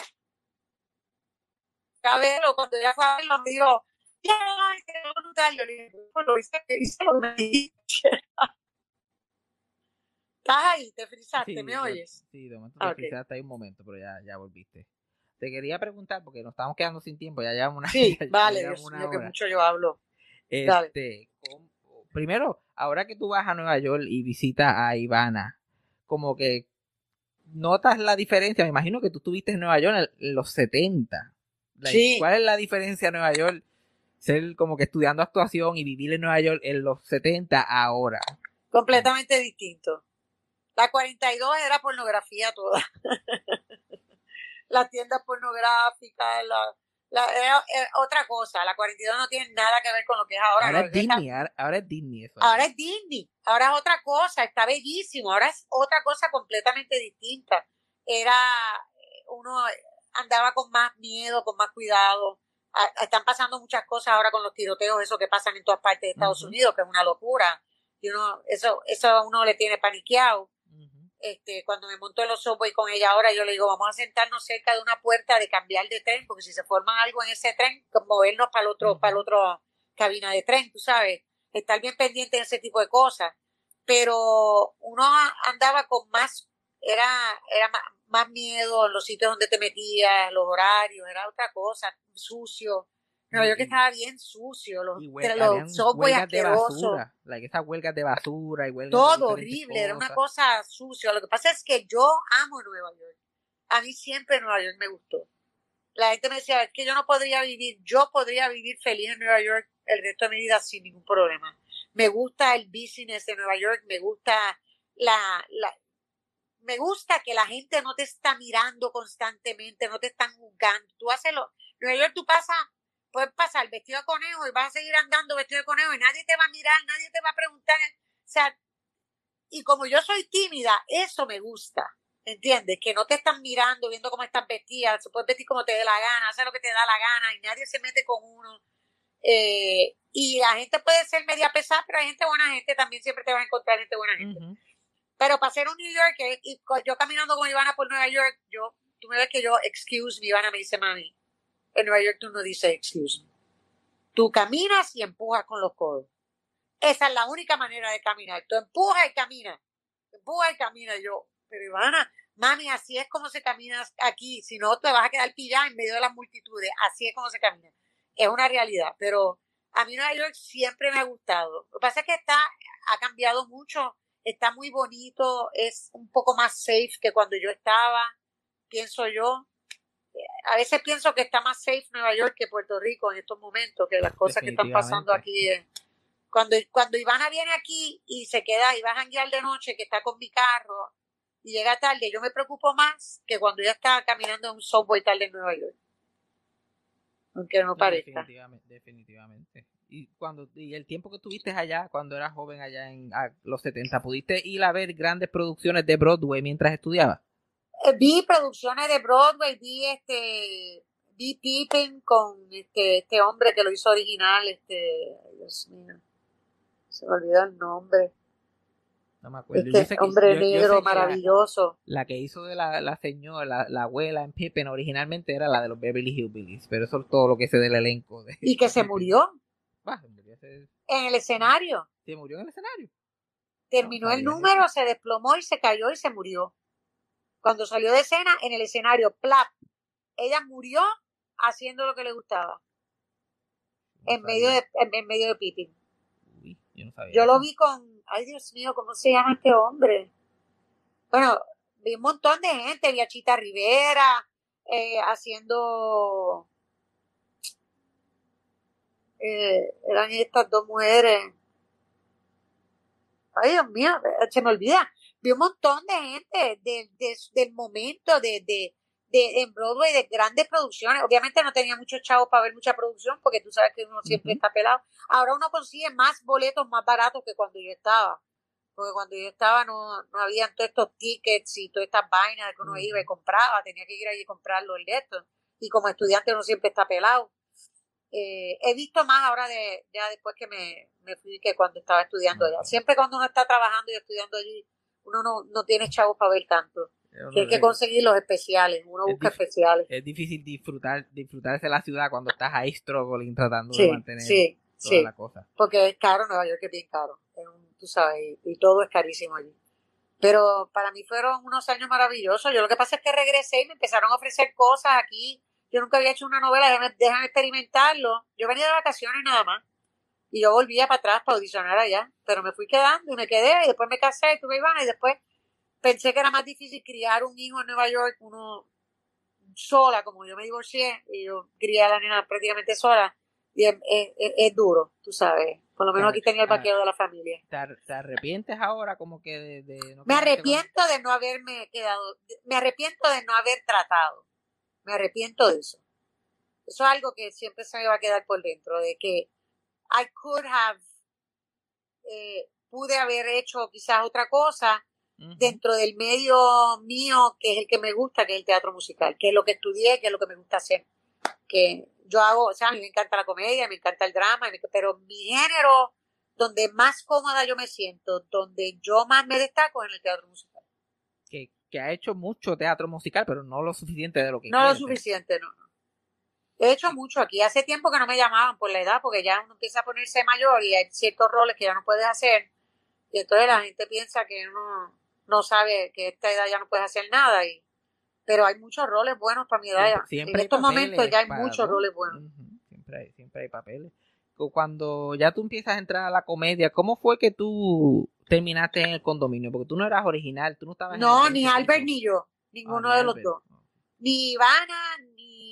a verlo, cuando ella fue a verlo, me dijo, "Ya, quedó brutal. Yo le dije, "Pues lo hice, hice lo que dijiste". Estás ahí, te frizaste, sí, ¿me oyes? Sí, de momento te frisaste ahí un momento, pero ya, ya volviste. Te quería preguntar, porque nos estamos quedando sin tiempo, ya llevamos una Sí, ya vale, llevamos Dios una mío, que mucho yo hablo. Este, ¿cómo- primero, ahora que tú vas a Nueva York y visitas a Ivana, como que notas la diferencia, me imagino que tú estuviste en Nueva York en, los 70. Like, Sí. ¿Cuál es la diferencia en Nueva York? Ser como que estudiando actuación y vivir en Nueva York en los 70 ahora. Completamente distinto. La 42 era pornografía toda. Las tiendas pornográficas, la, la- era, era otra cosa. La 42 no tiene nada que ver con lo que es ahora. Ahora es Disney, ahora, ahora es Disney eso. Ahora es Disney, ahora es otra cosa, está bellísimo, ahora es otra cosa completamente distinta. era, uno andaba con más miedo, con más cuidado. A- Están pasando muchas cosas ahora con los tiroteos, eso que pasan en todas partes de Estados. Unidos, que es una locura. Y uno, eso, eso a uno le tiene paniqueado. Este, cuando me monto en los subway con ella ahora, yo le digo, vamos a sentarnos cerca de una puerta de cambiar de tren, porque si se forma algo en ese tren, pues movernos para el otro, para el otro cabina de tren, tú sabes, estar bien pendiente de ese tipo de cosas. Pero uno andaba con más, era, era más, más miedo en los sitios donde te metías, los horarios, era otra cosa, sucio. Nueva York estaba bien sucio, los, Y hue- los huelgas de basura, like esas huelgas de basura y huelgas de todo horrible, era una cosa sucia. Lo que pasa es que yo amo Nueva York. A mí siempre Nueva York me gustó. La gente me decía, es que yo no podría vivir, yo podría vivir feliz en Nueva York el resto de mi vida sin ningún problema. Me gusta el business de Nueva York, me gusta la, la me gusta que la gente no te está mirando constantemente, no te están juzgando. Tú haces lo, Nueva York tú pasas, puedes pasar vestido de conejo y vas a seguir andando vestido de conejo y nadie te va a mirar, nadie te va a preguntar. O sea, y como yo soy tímida, eso me gusta. ¿Entiendes? Que no te están mirando, viendo cómo estás vestida, se puedes vestir como te dé la gana, hacer lo que te da la gana y nadie se mete con uno. Eh, y la gente puede ser media pesada, pero hay gente buena gente, también siempre te vas a encontrar gente buena gente. Ujú. Pero para ser un New Yorker, y yo caminando con Ivana por Nueva York, yo, tú me ves que yo, excuse me, Ivana me dice, mami, en Nueva York tú no dices excuse me. Tú caminas y empujas con los codos. Esa es la única manera de caminar. Tú empujas y caminas. Empujas y caminas. Yo, pero Ivana, mami, así es como se camina aquí. Si no, te vas a quedar pillada en medio de las multitudes. Así es como se camina. Es una realidad. Pero a mí Nueva York siempre me ha gustado. Lo que pasa es que está, ha cambiado mucho. Está muy bonito. Es un poco más safe que cuando yo estaba. Pienso yo. A veces pienso que está más safe Nueva York que Puerto Rico en estos momentos, que las cosas que están pasando aquí. cuando, cuando Ivana viene aquí y se queda y va a janguear de noche, que está con mi carro y llega tarde, yo me preocupo más que cuando ella está caminando en un subway tarde en Nueva York. Aunque no No, parezca. Definitivamente, definitivamente. Y cuando y el tiempo que tuviste allá, cuando eras joven allá en los 70, ¿pudiste ir a ver grandes producciones de Broadway mientras estudiabas? Eh, vi producciones de Broadway, vi este, vi Pippin con este, este hombre que lo hizo original, este, ay, Dios mío, se me olvidó el nombre, No me acuerdo. Este que- hombre yo- yo sé negro la- maravilloso. La, que hizo de la, la señora, la, la abuela en Pippen originalmente era la de los Beverly Hillbillies, pero eso es todo lo que sé del elenco. De, Y que se murió Ah, se murió, en el escenario. se murió en el escenario. terminó No el número, se desplomó y se cayó y se murió. Cuando salió de escena en el escenario, plap, ella murió haciendo lo que le gustaba, No en medio de, en, en medio de Pippin. Uy, yo no sabía Yo lo vi con, ay Dios mío, ¿cómo se llama este hombre? Bueno, vi un montón de gente, vi a Chita Rivera, eh, haciendo, eh, eran estas dos mujeres. Ay, Dios mío, se me olvida. Vi un montón de gente de, de- del momento de, de, de en Broadway de grandes producciones. Obviamente no tenía muchos chavos para ver mucha producción porque tú sabes que uno siempre está pelado. Ahora uno consigue más boletos más baratos que cuando yo estaba. Porque cuando yo estaba no, no habían todos estos tickets y todas estas vainas que uno iba y compraba. Tenía que ir allí y comprarlo el de esto. Y como estudiante uno siempre está pelado. Eh, he visto más ahora de ya después que me, me fui que cuando estaba estudiando allá. Siempre cuando uno está trabajando y estudiando allí, uno no, no tiene chavos para ver tanto. Yo no Que conseguir los especiales. Uno Es busca especiales. Es difícil disfrutar disfrutarse la ciudad cuando estás ahí struggling tratando de Sí, mantener sí, toda sí. la cosa. Porque es caro, Nueva York es bien caro. Es un- tú sabes, y, y todo es carísimo allí. Pero para mí fueron unos años maravillosos. Yo lo que pasa es que regresé y me empezaron a ofrecer cosas aquí. Yo nunca había hecho una novela, déjame, déjame experimentarlo. Yo venía de vacaciones nada más. Y yo volvía para atrás para audicionar allá. Pero me fui quedando y me quedé y después me casé y tuve Ivana y después pensé que era más difícil criar un hijo en Nueva York, uno sola, como yo me divorcié y yo crié a la nena prácticamente sola. Y es, es- duro, tú sabes. Por lo menos aquí tenía el vaquero de la familia. ¿Te, ar- te arrepientes ahora como que de, de no Me con- arrepiento de no haberme quedado, me arrepiento de no haber tratado. Me arrepiento de eso. Eso es algo que siempre se me va a quedar por dentro, de que I could have, eh, pude haber hecho quizás otra cosa, dentro del medio mío, que es el que me gusta, que es el teatro musical, que es lo que estudié, que es lo que me gusta hacer. Que yo hago, o sea, a mí me encanta la comedia, me encanta el drama, pero mi género donde más cómoda yo me siento, donde yo más me destaco es en el teatro musical. Que, que ha hecho mucho teatro musical, pero no lo suficiente de lo que No lo suficiente, no. He hecho mucho aquí. Hace tiempo que no me llamaban por la edad, porque ya uno empieza a ponerse mayor y hay ciertos roles que ya no puedes hacer. Y entonces la gente piensa que uno no sabe que a esta edad ya no puedes hacer nada. Y, pero hay muchos roles buenos para mi edad. Siempre- ya. siempre en estos papeles momentos ya hay muchos todo. roles buenos. Siempre hay, siempre hay papeles. Cu- Cuando ya tú empiezas a entrar a la comedia, ¿cómo fue que tú terminaste en el condominio? Porque tú no eras original, tú no estabas en No, el ni 20%. Albert ni yo. Ah, Ninguno ni de los dos. Ni Ivana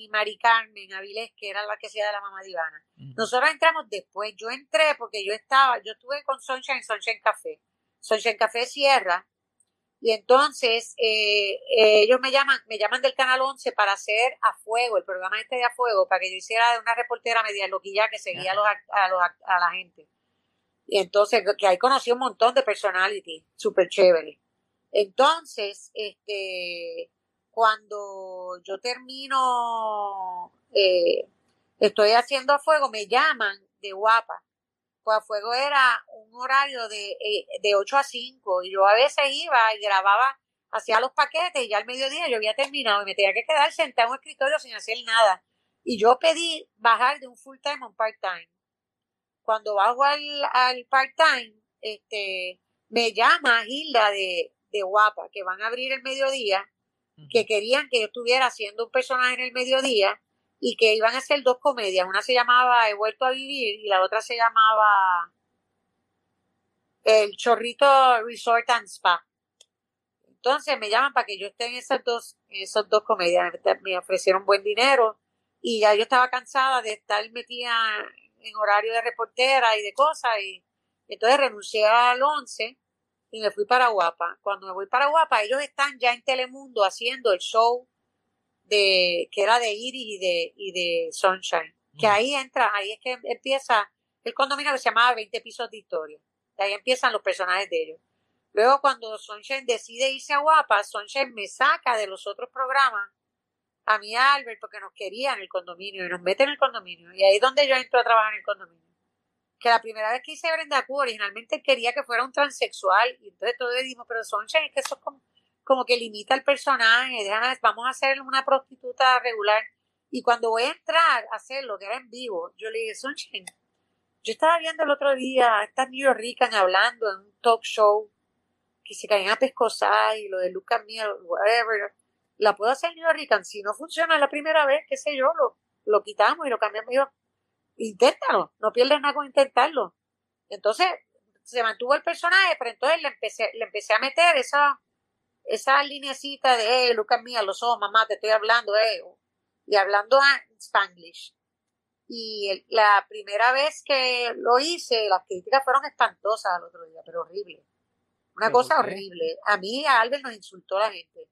ni Mari Carmen Avilés, que era la que hacía de la mamá de Ivana. Ujú. Nosotros entramos después. Yo entré porque yo estaba, yo estuve con Sunshine, Sunshine Café. Sunshine Café cierra. Y entonces eh, eh, ellos me llaman, me llaman del Canal 11 para hacer A Fuego, el programa este de A Fuego, para que yo hiciera de una reportera media loquilla que seguía a, los, a, los a la gente. Y entonces, que ahí conocí un montón de personality, súper chévere. Entonces, este, cuando yo termino, eh, estoy haciendo a fuego, me llaman de guapa. Pues a fuego era un horario de, eh, de 8 a 5 y yo a veces iba y grababa, hacía los paquetes y ya al mediodía yo había terminado y me tenía que quedar sentada en un escritorio sin hacer nada. Y yo pedí bajar de un full time a un part time. Cuando bajo al, al part time, este, me llama Hilda de, de Guapa, que van a abrir el mediodía. Que querían que yo estuviera haciendo un personaje en el mediodía y que iban a hacer dos comedias. Una se llamaba He vuelto a vivir y la otra se llamaba El Chorrito Resort and Spa. Entonces me llaman para que yo esté en esas dos, en esas dos comedias. Me- ofrecieron buen dinero y ya yo estaba cansada de estar metida en horario de reportera y de cosas y entonces renuncié al 11 y me fui para Guapa. Cuando me voy para Guapa, ellos están ya en Telemundo haciendo el show de que era de Iris y de, y de Sunshine. Que ahí entra, ahí es que empieza el condominio que se llamaba 20 pisos de historia. De ahí empiezan los personajes de ellos. Luego cuando Sunshine decide irse a Guapa, Sunshine me saca de los otros programas a a Albert porque nos quería en el condominio y nos mete en el condominio. Y ahí es donde yo entro a trabajar en el condominio que la primera vez que hice Brenda Q, originalmente quería que fuera un transexual, y entonces todos le dijimos, pero Sunshine, es que eso es como, como que limita el personaje, déjame, vamos a hacer una prostituta regular. Y cuando voy a entrar a hacerlo, que era en vivo, yo le dije, Sunshine, yo estaba viendo el otro día a estas New Rican hablando en un talk show, que se caían a pescosar y lo de Lucas Miel, whatever. La puedo hacer New Rican, si no funciona la primera vez, qué sé yo, lo, lo quitamos y lo cambiamos. Y yo, inténtalo, no pierdes nada con intentarlo. Entonces, se mantuvo el personaje, pero entonces le empecé, le empecé a meter esa, esa linecita de, hey, Lucas mía, los ojos, mamá, te estoy hablando, eh, y hablando en Spanglish. Y el- la primera vez que lo hice, las críticas fueron espantosas al otro día, pero horrible. Una ¿Pero cosa horrible. A mí a Albert nos insultó la gente.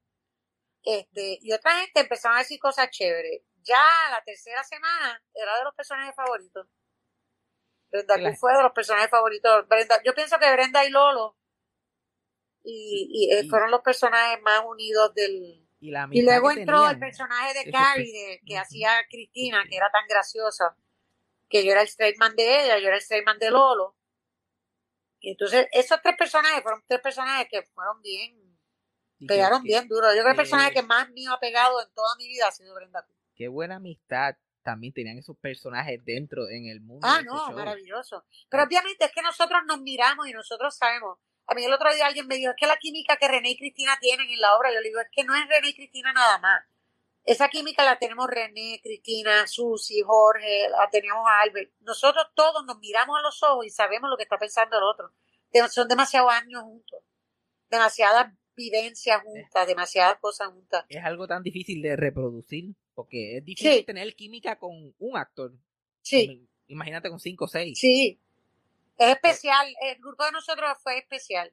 Este, y otra gente empezaron a decir cosas chéveres. Ya la tercera semana era de los personajes favoritos. Brenda Q fue de los personajes favoritos. Brenda, yo pienso que Brenda y Lolo y, y, eh, Y- fueron los personajes más unidos del, Y, la y amistad luego entró el personaje de Carrie, de- que hacía Cristina, que era tan graciosa, que yo era el straight man de ella, yo era el straight man de Lolo. Y entonces, esos tres personajes fueron tres personajes que fueron bien, pegaron que- bien duro. Yo creo que el personaje que más mío ha pegado en toda mi vida ha sido Brenda Q. Qué buena amistad también tenían esos personajes dentro en el mundo. Ah, ese no, show. maravilloso. Pero obviamente es que nosotros nos miramos y nosotros sabemos. A mí el otro día alguien me dijo, es que la química que René y Cristina tienen en la obra, yo le digo, es que no es René y Cristina nada más. Esa química la tenemos René, Cristina, Susi, Jorge, la teníamos a Albert. Nosotros todos nos miramos a los ojos y sabemos lo que está pensando el otro. Son demasiados años juntos, demasiadas vivencias juntas, demasiadas cosas juntas. Es algo tan difícil de reproducir, porque es difícil Sí. tener química con un actor. Sí, Imagínate con cinco o seis. sí. Es especial. El grupo de nosotros fue especial.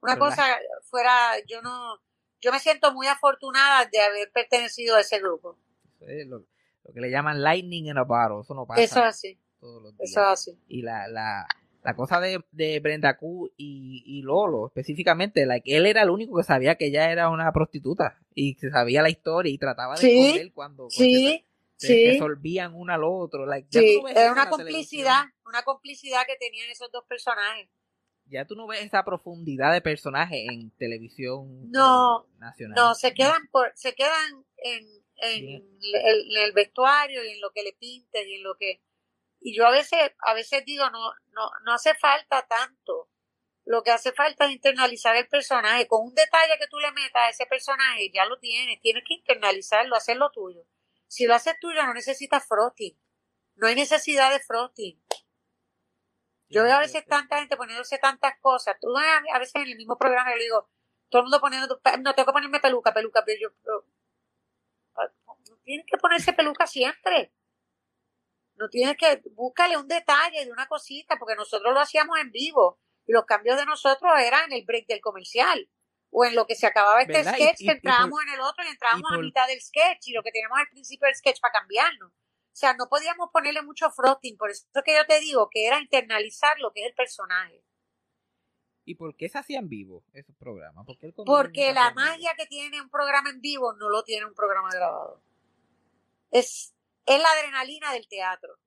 Una cosa fuera, yo no, yo me siento muy afortunada de haber pertenecido a ese grupo. Eso es lo, lo que le llaman lightning in a bottle. Eso no pasa Eso es así, todos los días. eso es así. Y la, la, la cosa de, de Brenda Q y, y Lolo, específicamente, like, él era el único que sabía que ella era una prostituta y que sabía la historia y trataba de Sí, cuando, Sí, se, se sí, resolvían uno al otro. Like, ya sí. Era una complicidad, televisión. una complicidad que tenían esos dos personajes. Ya tú no ves esa profundidad de personaje en televisión No, eh, nacional. No, se quedan por, se quedan en, en, el, en el vestuario y en lo que le pintes y en lo que y yo a veces, a veces digo no, no, no hace falta tanto. Lo que hace falta es internalizar el personaje. Con un detalle que tú le metas a ese personaje, ya lo tienes. Tienes que internalizarlo, hacerlo tuyo. Si lo haces tuyo, no necesitas frosting. No hay necesidad de frosting. Yo veo a veces tanta gente poniéndose tantas cosas. Tú a veces en el mismo programa yo le digo, todo el mundo poniendo, no tengo que ponerme peluca, peluca, pero yo, pero, no tienes que ponerse peluca siempre. No tienes que, búscale un detalle de una cosita, porque nosotros lo hacíamos en vivo y los cambios de nosotros eran en el break del comercial o en lo que se acababa este sketch, y- que y entrábamos en el otro y entrábamos y a mitad del sketch y lo que teníamos al principio del sketch para cambiarnos. O sea, no podíamos ponerle mucho frosting, por eso es que yo te digo que era internalizar lo que es el personaje. ¿Y por qué se hacían vivo esos programas? ¿Por qué el condominio Porque la magia que tiene un programa en vivo no lo tiene un programa grabado. Es, es la adrenalina del teatro.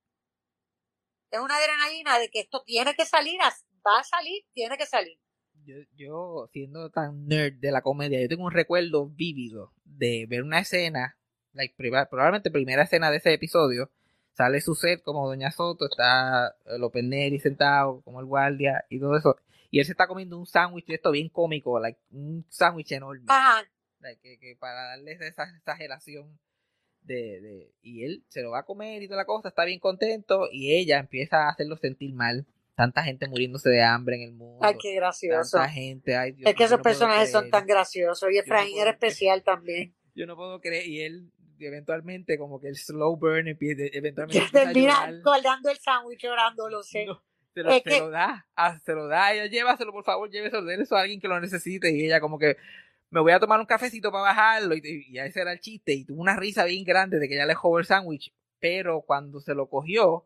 Es una adrenalina de que esto tiene que salir, va a salir, tiene que salir. Yo, yo, siendo tan nerd de la comedia, yo tengo un recuerdo vívido de ver una escena, like, probablemente primera escena de ese episodio, sale su set como Doña Soto, está López Neri sentado como el guardia y todo eso, y él se está comiendo un sándwich esto bien cómico, like, un sándwich enorme, Ajá. like, que, que para darles esa exageración de, de, y él se lo va a comer y toda la cosa, está bien contento, y ella empieza a hacerlo sentir mal, tanta gente muriéndose de hambre en el mundo. Ay, qué gracioso. Tanta gente, ay, Dios Es que esos no personajes son tan graciosos. Y Efraín puedo era especial también. Yo no puedo creer. Y él, eventualmente, como que el slow burn, empieza, eventualmente Termina guardando el sándwich llorando, lo sé. No, se, lo, se que- lo da, ah, se lo da. Ella, llévaselo, por favor, lléveselo, eso a alguien que lo necesite. Y ella, como que, me voy a tomar un cafecito para bajarlo. Y, y ese era el chiste. Y tuvo una risa bien grande de que ella le dejó el sándwich. Pero cuando se lo cogió,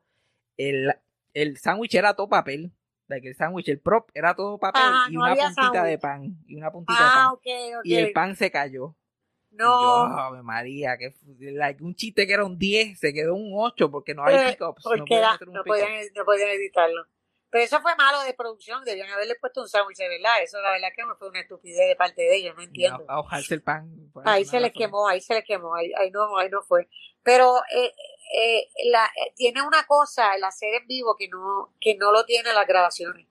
el, el sándwich era todo papel. De que el sándwich, el prop, era todo papel Ah, y no una puntita de sándwich. pan. Y una puntita de Ah, pan. ok, ok. Y el pan se cayó. no. Yo, María, que like, un chiste que era un 10 se quedó un 8 porque no hay Eh, pickups. no no, podían, no podían editarlo. Pero eso fue malo de producción, debían haberle puesto un sándwich de verdad. Eso la verdad que fue una estupidez de parte de ellos, no entiendo. a- a el pan. Ahí se les quemó, ahí se les quemó, ahí, ahí no, ahí no fue. Pero eh, eh, la, eh, tiene una cosa el hacer en vivo que no, que no lo tiene las grabaciones.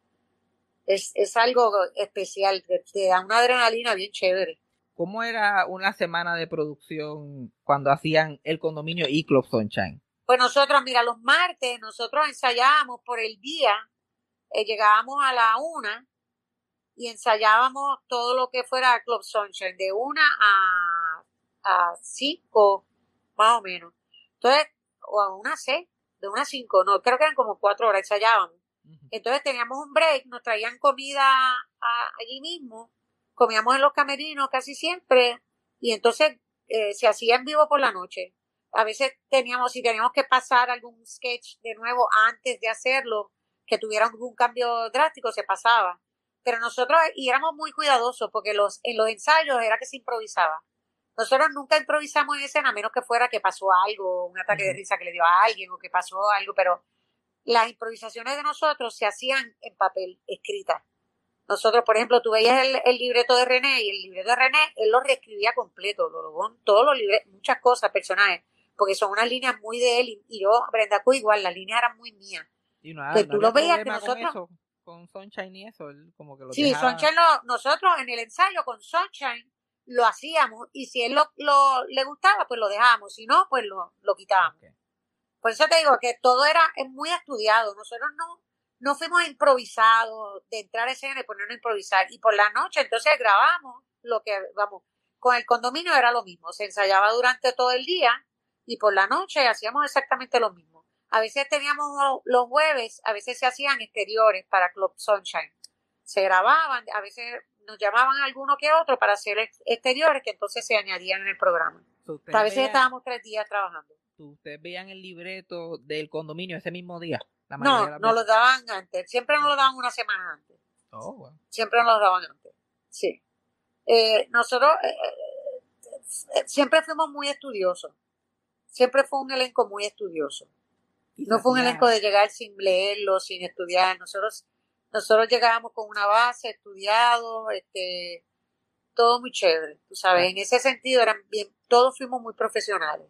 Es, es algo especial, te, te da una adrenalina bien chévere. ¿Cómo era una semana de producción cuando hacían el condominio y Club Sunshine? Pues nosotros, mira, los martes nosotros ensayábamos por el día, eh, llegábamos a la una y ensayábamos todo lo que fuera Club Sunshine, de una a, a cinco, más o menos. Entonces, o a una seis, de una a cinco, no, creo que eran como cuatro horas ensayábamos. Entonces teníamos un break, nos traían comida a- allí mismo, comíamos en los camerinos casi siempre, y entonces eh, se hacía en vivo por la noche. A veces teníamos, si teníamos que pasar algún sketch de nuevo antes de hacerlo, que tuviera algún cambio drástico, se pasaba. Pero nosotros, y éramos muy cuidadosos, porque los, en los ensayos era que se improvisaba. Nosotros nunca improvisamos en escena, a menos que fuera que pasó algo, un ataque de risa que le dio a alguien, o que pasó algo, pero las improvisaciones de nosotros se hacían en papel, escritas. Nosotros, por ejemplo, tú veías el, el libreto de René y el libreto de René, él lo reescribía completo, lo, lo- todos los libretos, muchas cosas, personajes, porque son unas líneas muy de él y, y yo, Brenda Q, igual, las líneas eran muy mías. Y no, Que no tú lo veías que con nosotros- eso, con Sunshine y eso, él como que lo Sí, dejaba- Sunshine, lo- nosotros en el ensayo con Sunshine lo hacíamos y si él lo, lo- le gustaba, pues lo dejábamos, si no, pues lo, lo quitábamos. Por eso te digo que todo era es muy estudiado. Nosotros no, no fuimos improvisados de entrar a escena y ponernos a improvisar. Y por la noche entonces grabamos lo que, vamos, con el condominio era lo mismo. Se ensayaba durante todo el día y por la noche hacíamos exactamente lo mismo. A veces teníamos lo- los jueves, a veces se hacían exteriores para Club Sunshine. Se grababan, a veces nos llamaban alguno que otro para hacer ex- exteriores que entonces se añadían en el programa. A veces estábamos tres días trabajando. ustedes veían el libreto del condominio ese mismo día, La No, las nos lo daban antes. Siempre nos lo daban una semana antes. Oh, bueno. Siempre nos lo daban antes. Sí. Eh, nosotros eh, eh, siempre fuimos muy estudiosos. Siempre fue un elenco muy estudioso. Y No fue un elenco de llegar sin leerlo, sin estudiar. Nosotros, nosotros llegábamos con una base, estudiado, este, todo muy chévere. Tú sabes, en ese sentido eran bien, todos fuimos muy profesionales.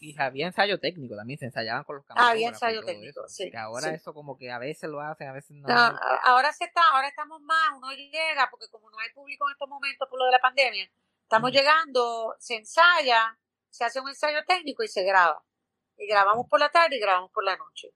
Y había ensayo técnico también, se ensayaban con los Ah, había ensayo técnico, eso. sí, Que ahora sí. eso como que a veces lo hacen, a veces no. No, ahora se está, ahora estamos más, uno llega, porque como no hay público en estos momentos por lo de la pandemia, estamos llegando, se ensaya, se hace un ensayo técnico y se graba. Y grabamos por la tarde y grabamos por la noche.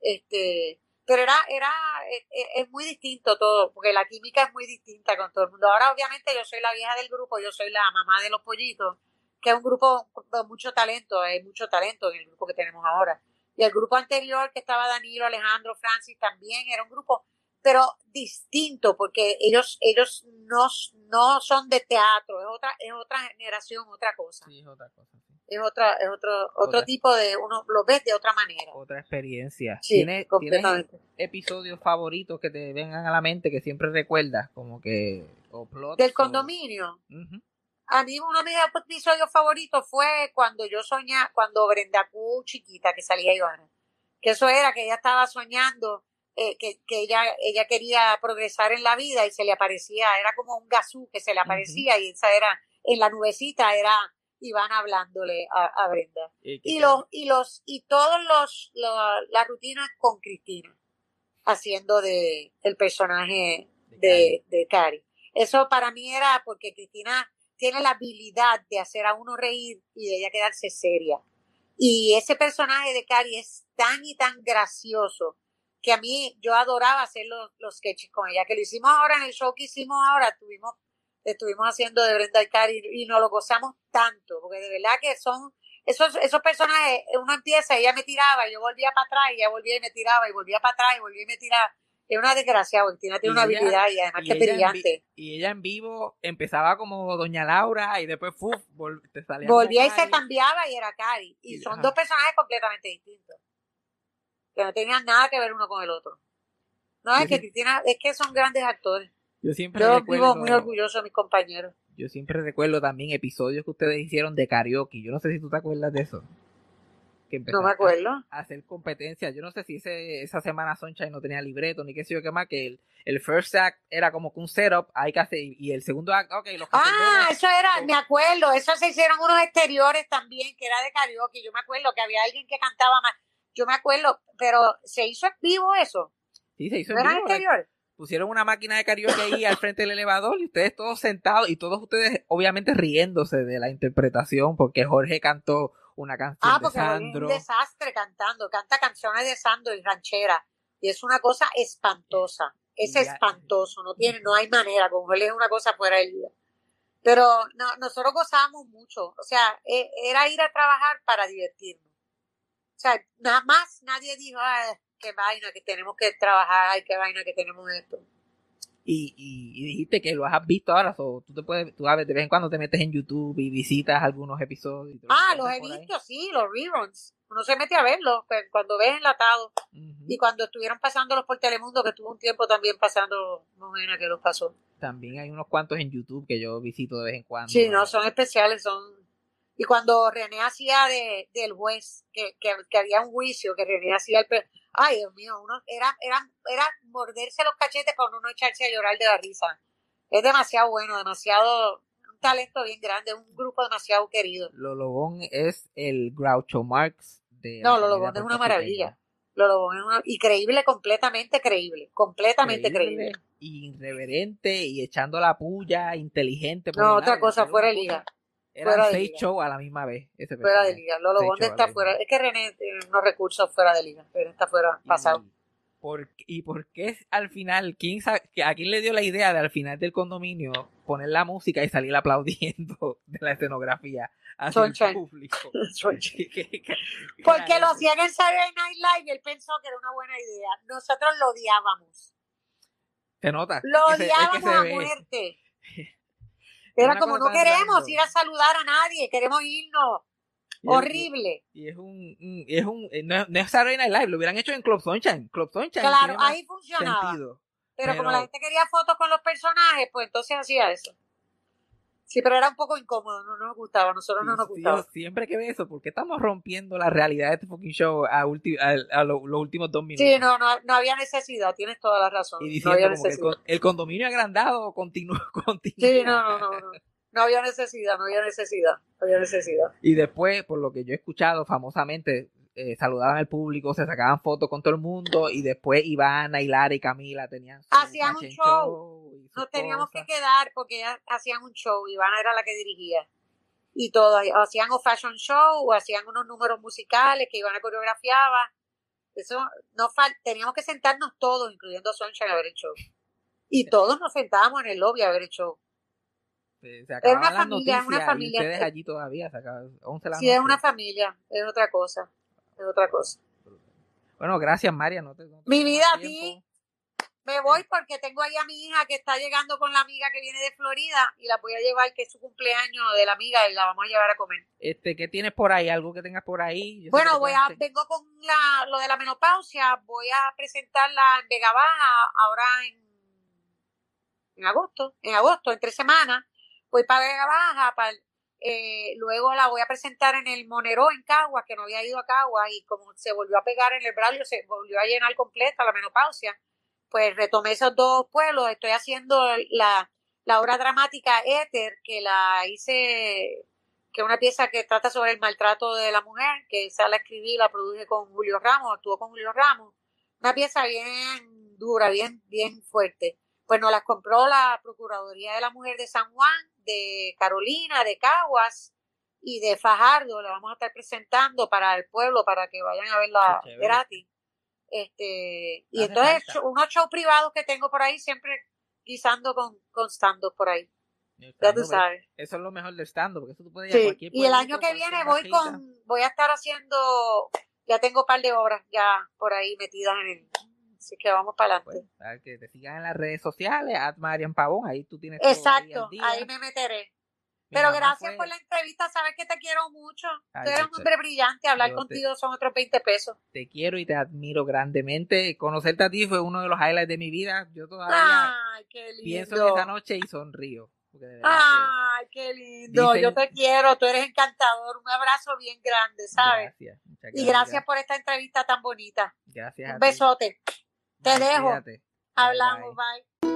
Este, pero era, era, es, es- es muy distinto todo, porque la química es muy distinta con todo el mundo. Ahora obviamente yo soy la vieja del grupo, yo soy la mamá de los pollitos, que es un grupo con mucho talento, hay mucho talento en el grupo que tenemos ahora. Y el grupo anterior que estaba Danilo, Alejandro, Francis también era un grupo, pero distinto, porque ellos, ellos no, no son de teatro, es otra, es otra generación, otra cosa. Sí, es otra cosa. Es otra, es otro, otro tipo de, uno lo ves de otra manera. Otra experiencia. Sí, ¿Tienes, ¿Tienes completamente. episodios favoritos que te vengan a la mente que siempre recuerdas? Como que. O plots, Del o- condominio. A mí uno de mis episodios favoritos fue cuando yo soñaba, cuando Brenda Q chiquita, que salía Ivana. Que eso era que ella estaba soñando, eh, que, que ella, ella quería progresar en la vida y se le aparecía, era como un gasú que se le aparecía y esa era, en la nubecita era Ivana hablándole a, a Brenda. Y, Y los, y los, y todos los, lo- las rutinas con Cristina, haciendo de el personaje de, de Cari. Eso para mí era porque Cristina tiene la habilidad de hacer a uno reír y de ella quedarse seria. Y ese personaje de Cari es tan y tan gracioso que a mí yo adoraba hacer los, los sketches con ella, que lo hicimos ahora en el show que hicimos ahora, tuvimos, estuvimos haciendo de Brenda y Cari y nos lo gozamos tanto, porque de verdad que son esos, esos personajes, uno empieza, ella me tiraba, y yo volvía para atrás, y ella volvía y me tiraba, y volvía para atrás, y volvía y me tiraba. Es una desgracia, Cristina tiene Y una ella- habilidad y además y que brillante. Y ella en vivo empezaba como Doña Laura y después ¡fuf! vol- te salía Volvía y se cambiaba y era Cari. Y Y- son ajá. dos personajes completamente distintos. Que no tenían nada que ver uno con el otro. No, es que sí. Cristina, es que son grandes actores. Yo siempre Yo recuerdo, vivo muy orgulloso de mis compañeros. yo siempre recuerdo también episodios que ustedes hicieron de karaoke. Yo no sé si tú te acuerdas de eso. Que No me a- acuerdo. a hacer competencia. Yo no sé si ese, esa semana Sunshine no tenía libreto ni qué sé yo qué más, que el, el first act era como que un setup, hay que hacer, y el segundo act, ok, los Ah, eso era, me acuerdo, eso se hicieron unos exteriores también, que era de karaoke. Yo me acuerdo que había alguien que cantaba más. Yo me acuerdo, pero se hizo en vivo eso. Sí, se hizo ¿No en vivo, exteriores? Pusieron una máquina de karaoke ahí al frente del elevador y ustedes todos sentados y todos ustedes obviamente riéndose de la interpretación porque Jorge cantó una canción Ah, de porque Jorge es Sandro. un desastre cantando, canta canciones de Sandro y ranchera. Y es una cosa espantosa. Es ya- espantoso, no tiene, no hay manera, con Jorge es una cosa fuera del día. Pero no, nosotros gozábamos mucho. O sea, e- era ir a trabajar para divertirnos. O sea, nada más nadie dijo, ay, qué vaina que tenemos que trabajar, ay, qué vaina que tenemos esto. Y, y, y dijiste que lo has visto ahora, so, tú te puedes, tú a ver, de vez en cuando te metes en YouTube y visitas algunos episodios. y Ah, los he ahí. visto, sí, los reruns. Uno se mete a verlos pues, cuando ves enlatados. Ujú. Y cuando estuvieron pasándolos por Telemundo, que estuvo un tiempo también pasando, no imagina que los pasó. También hay unos cuantos en YouTube que yo visito de vez en cuando. Sí, no, son especiales, son... Y cuando René hacía de, del juez, que, que, que había un juicio, que René hacía el... pe- Ay, Dios mío, uno era, era, era morderse los cachetes con uno echarse a llorar de la risa. Es demasiado bueno, demasiado... Un talento bien grande, un grupo demasiado querido. Lolo Bon es el Groucho Marx de. No, la Lolo comedia Bon es una maravilla. Lolo Bon es una... Y creíble, completamente creíble. Completamente creíble. irreverente y echando la pulla, inteligente. No, otra lado, cosa, era fuera de liga. Eran fuera seis shows a la misma vez. Ese Fuera de liga. Lolo Bonde está fuera. Es que René tiene unos recursos fuera de liga. Pero está fuera, pasado. ¿por, ¿Y por qué al final, quién sabe, a quién le dio la idea de al final del condominio poner la música y salir aplaudiendo de la escenografía hacia el Sunshine. público? Sunshine. ¿Qué- qué- qué- Porque lo hacían en Saturday Night Live y él pensó que era una buena idea. Nosotros lo odiábamos. Se nota. Lo es que se- es que odiábamos se a muerte. Era como no queremos ir a saludar a nadie, queremos irnos. Y es- Horrible. Y es un, es un, eh, no, es- no es Saturday Night Live, lo hubieran hecho en Club Sunshine. Club Sunshine Claro, ahí funcionaba. sentido. Pero, como la gente quería fotos con los personajes, pues entonces hacía eso. Sí, pero era un poco incómodo, no nos gustaba, nosotros no nos gustaba. yo siempre que veo eso, ¿por qué estamos rompiendo la realidad de este fucking show a, ulti- a- a lo- los últimos dos minutos? Sí, no, no, no había necesidad, tienes toda la razón. Y no diciendo había que el, necesidad. con- el condominio agrandado continúa, continúa. Sí, no, no, no, no. No había necesidad, no había necesidad, no había necesidad. Y después, por lo que yo he escuchado famosamente, eh, saludaban al público, se sacaban fotos con todo el mundo y después Ivana, y Lara y Camila tenían Hacían un show. Nos teníamos que quedar porque hacían un show, Ivana era la que dirigía. Y todas, o hacían un fashion show o hacían unos números musicales que Ivana coreografiaba. Eso no teníamos que sentarnos todos, incluyendo Sunshine, a ver el show. Y todos nos sentábamos en el lobby a ver el show. Se, se Era acababan una familia, noticias una y familia. ustedes allí todavía, se acaban 11 de la Si es noche. una familia, es otra cosa. Es otra cosa. Bueno, gracias María. No te, no te Mi vida a ti. Me voy porque tengo ahí a mi hija que está llegando con la amiga que viene de Florida y la voy a llevar, que es su cumpleaños de la amiga y la vamos a llevar a comer. Este, ¿Qué tienes por ahí? ¿Algo que tengas por ahí? Yo Bueno, voy a, vengo con la, lo de la menopausia, voy a presentarla en Vega Baja ahora en, en agosto, en agosto, en tres semanas. Voy para Vega Baja, para, eh, luego la voy a presentar en el Monero en Caguas, que no había ido a Caguas y como se volvió a pegar en el braille, se volvió a llenar completa la menopausia, pues retomé esos dos pueblos, estoy haciendo la, la obra dramática Éter, que la hice que es una pieza que trata sobre el maltrato de la mujer, que esa la escribí, la produje con Julio Ramos, actuó con Julio Ramos. Una pieza bien dura, bien, bien fuerte. Pues nos las compró la Procuraduría de la Mujer de San Juan, de Carolina, de Caguas y de Fajardo. La vamos a estar presentando para el pueblo, para que vayan a verla gratis. Este, y entonces falta. unos shows privados que tengo por ahí, siempre guisando con, con stand por ahí. Ya tú sabes. Eso es lo mejor del stand porque eso tú puedes ir a cualquier y el año que viene voy con, voy a estar haciendo, ya tengo un par de obras ya por ahí metidas en el, así que vamos para Pues, adelante. a que te sigan en las redes sociales, at Marian Pavón, ahí tú tienes todo ahí Exacto, al día. ahí me meteré. Mi Pero gracias fue- por la entrevista, sabes que te quiero mucho. Ay, Tú eres un hombre brillante, hablar yo te- contigo son otros 20 pesos. Te quiero y te admiro grandemente. Conocerte a ti fue uno de los highlights de mi vida. Yo todavía Ay, pienso en esa noche y sonrío. Ay, qué lindo. Dicen- Yo te quiero, tú eres encantador. Un abrazo bien grande, ¿sabes? Gracias. Y gracias por esta entrevista tan bonita. Gracias Un ti. Te dejo. Hablamos, bye. bye.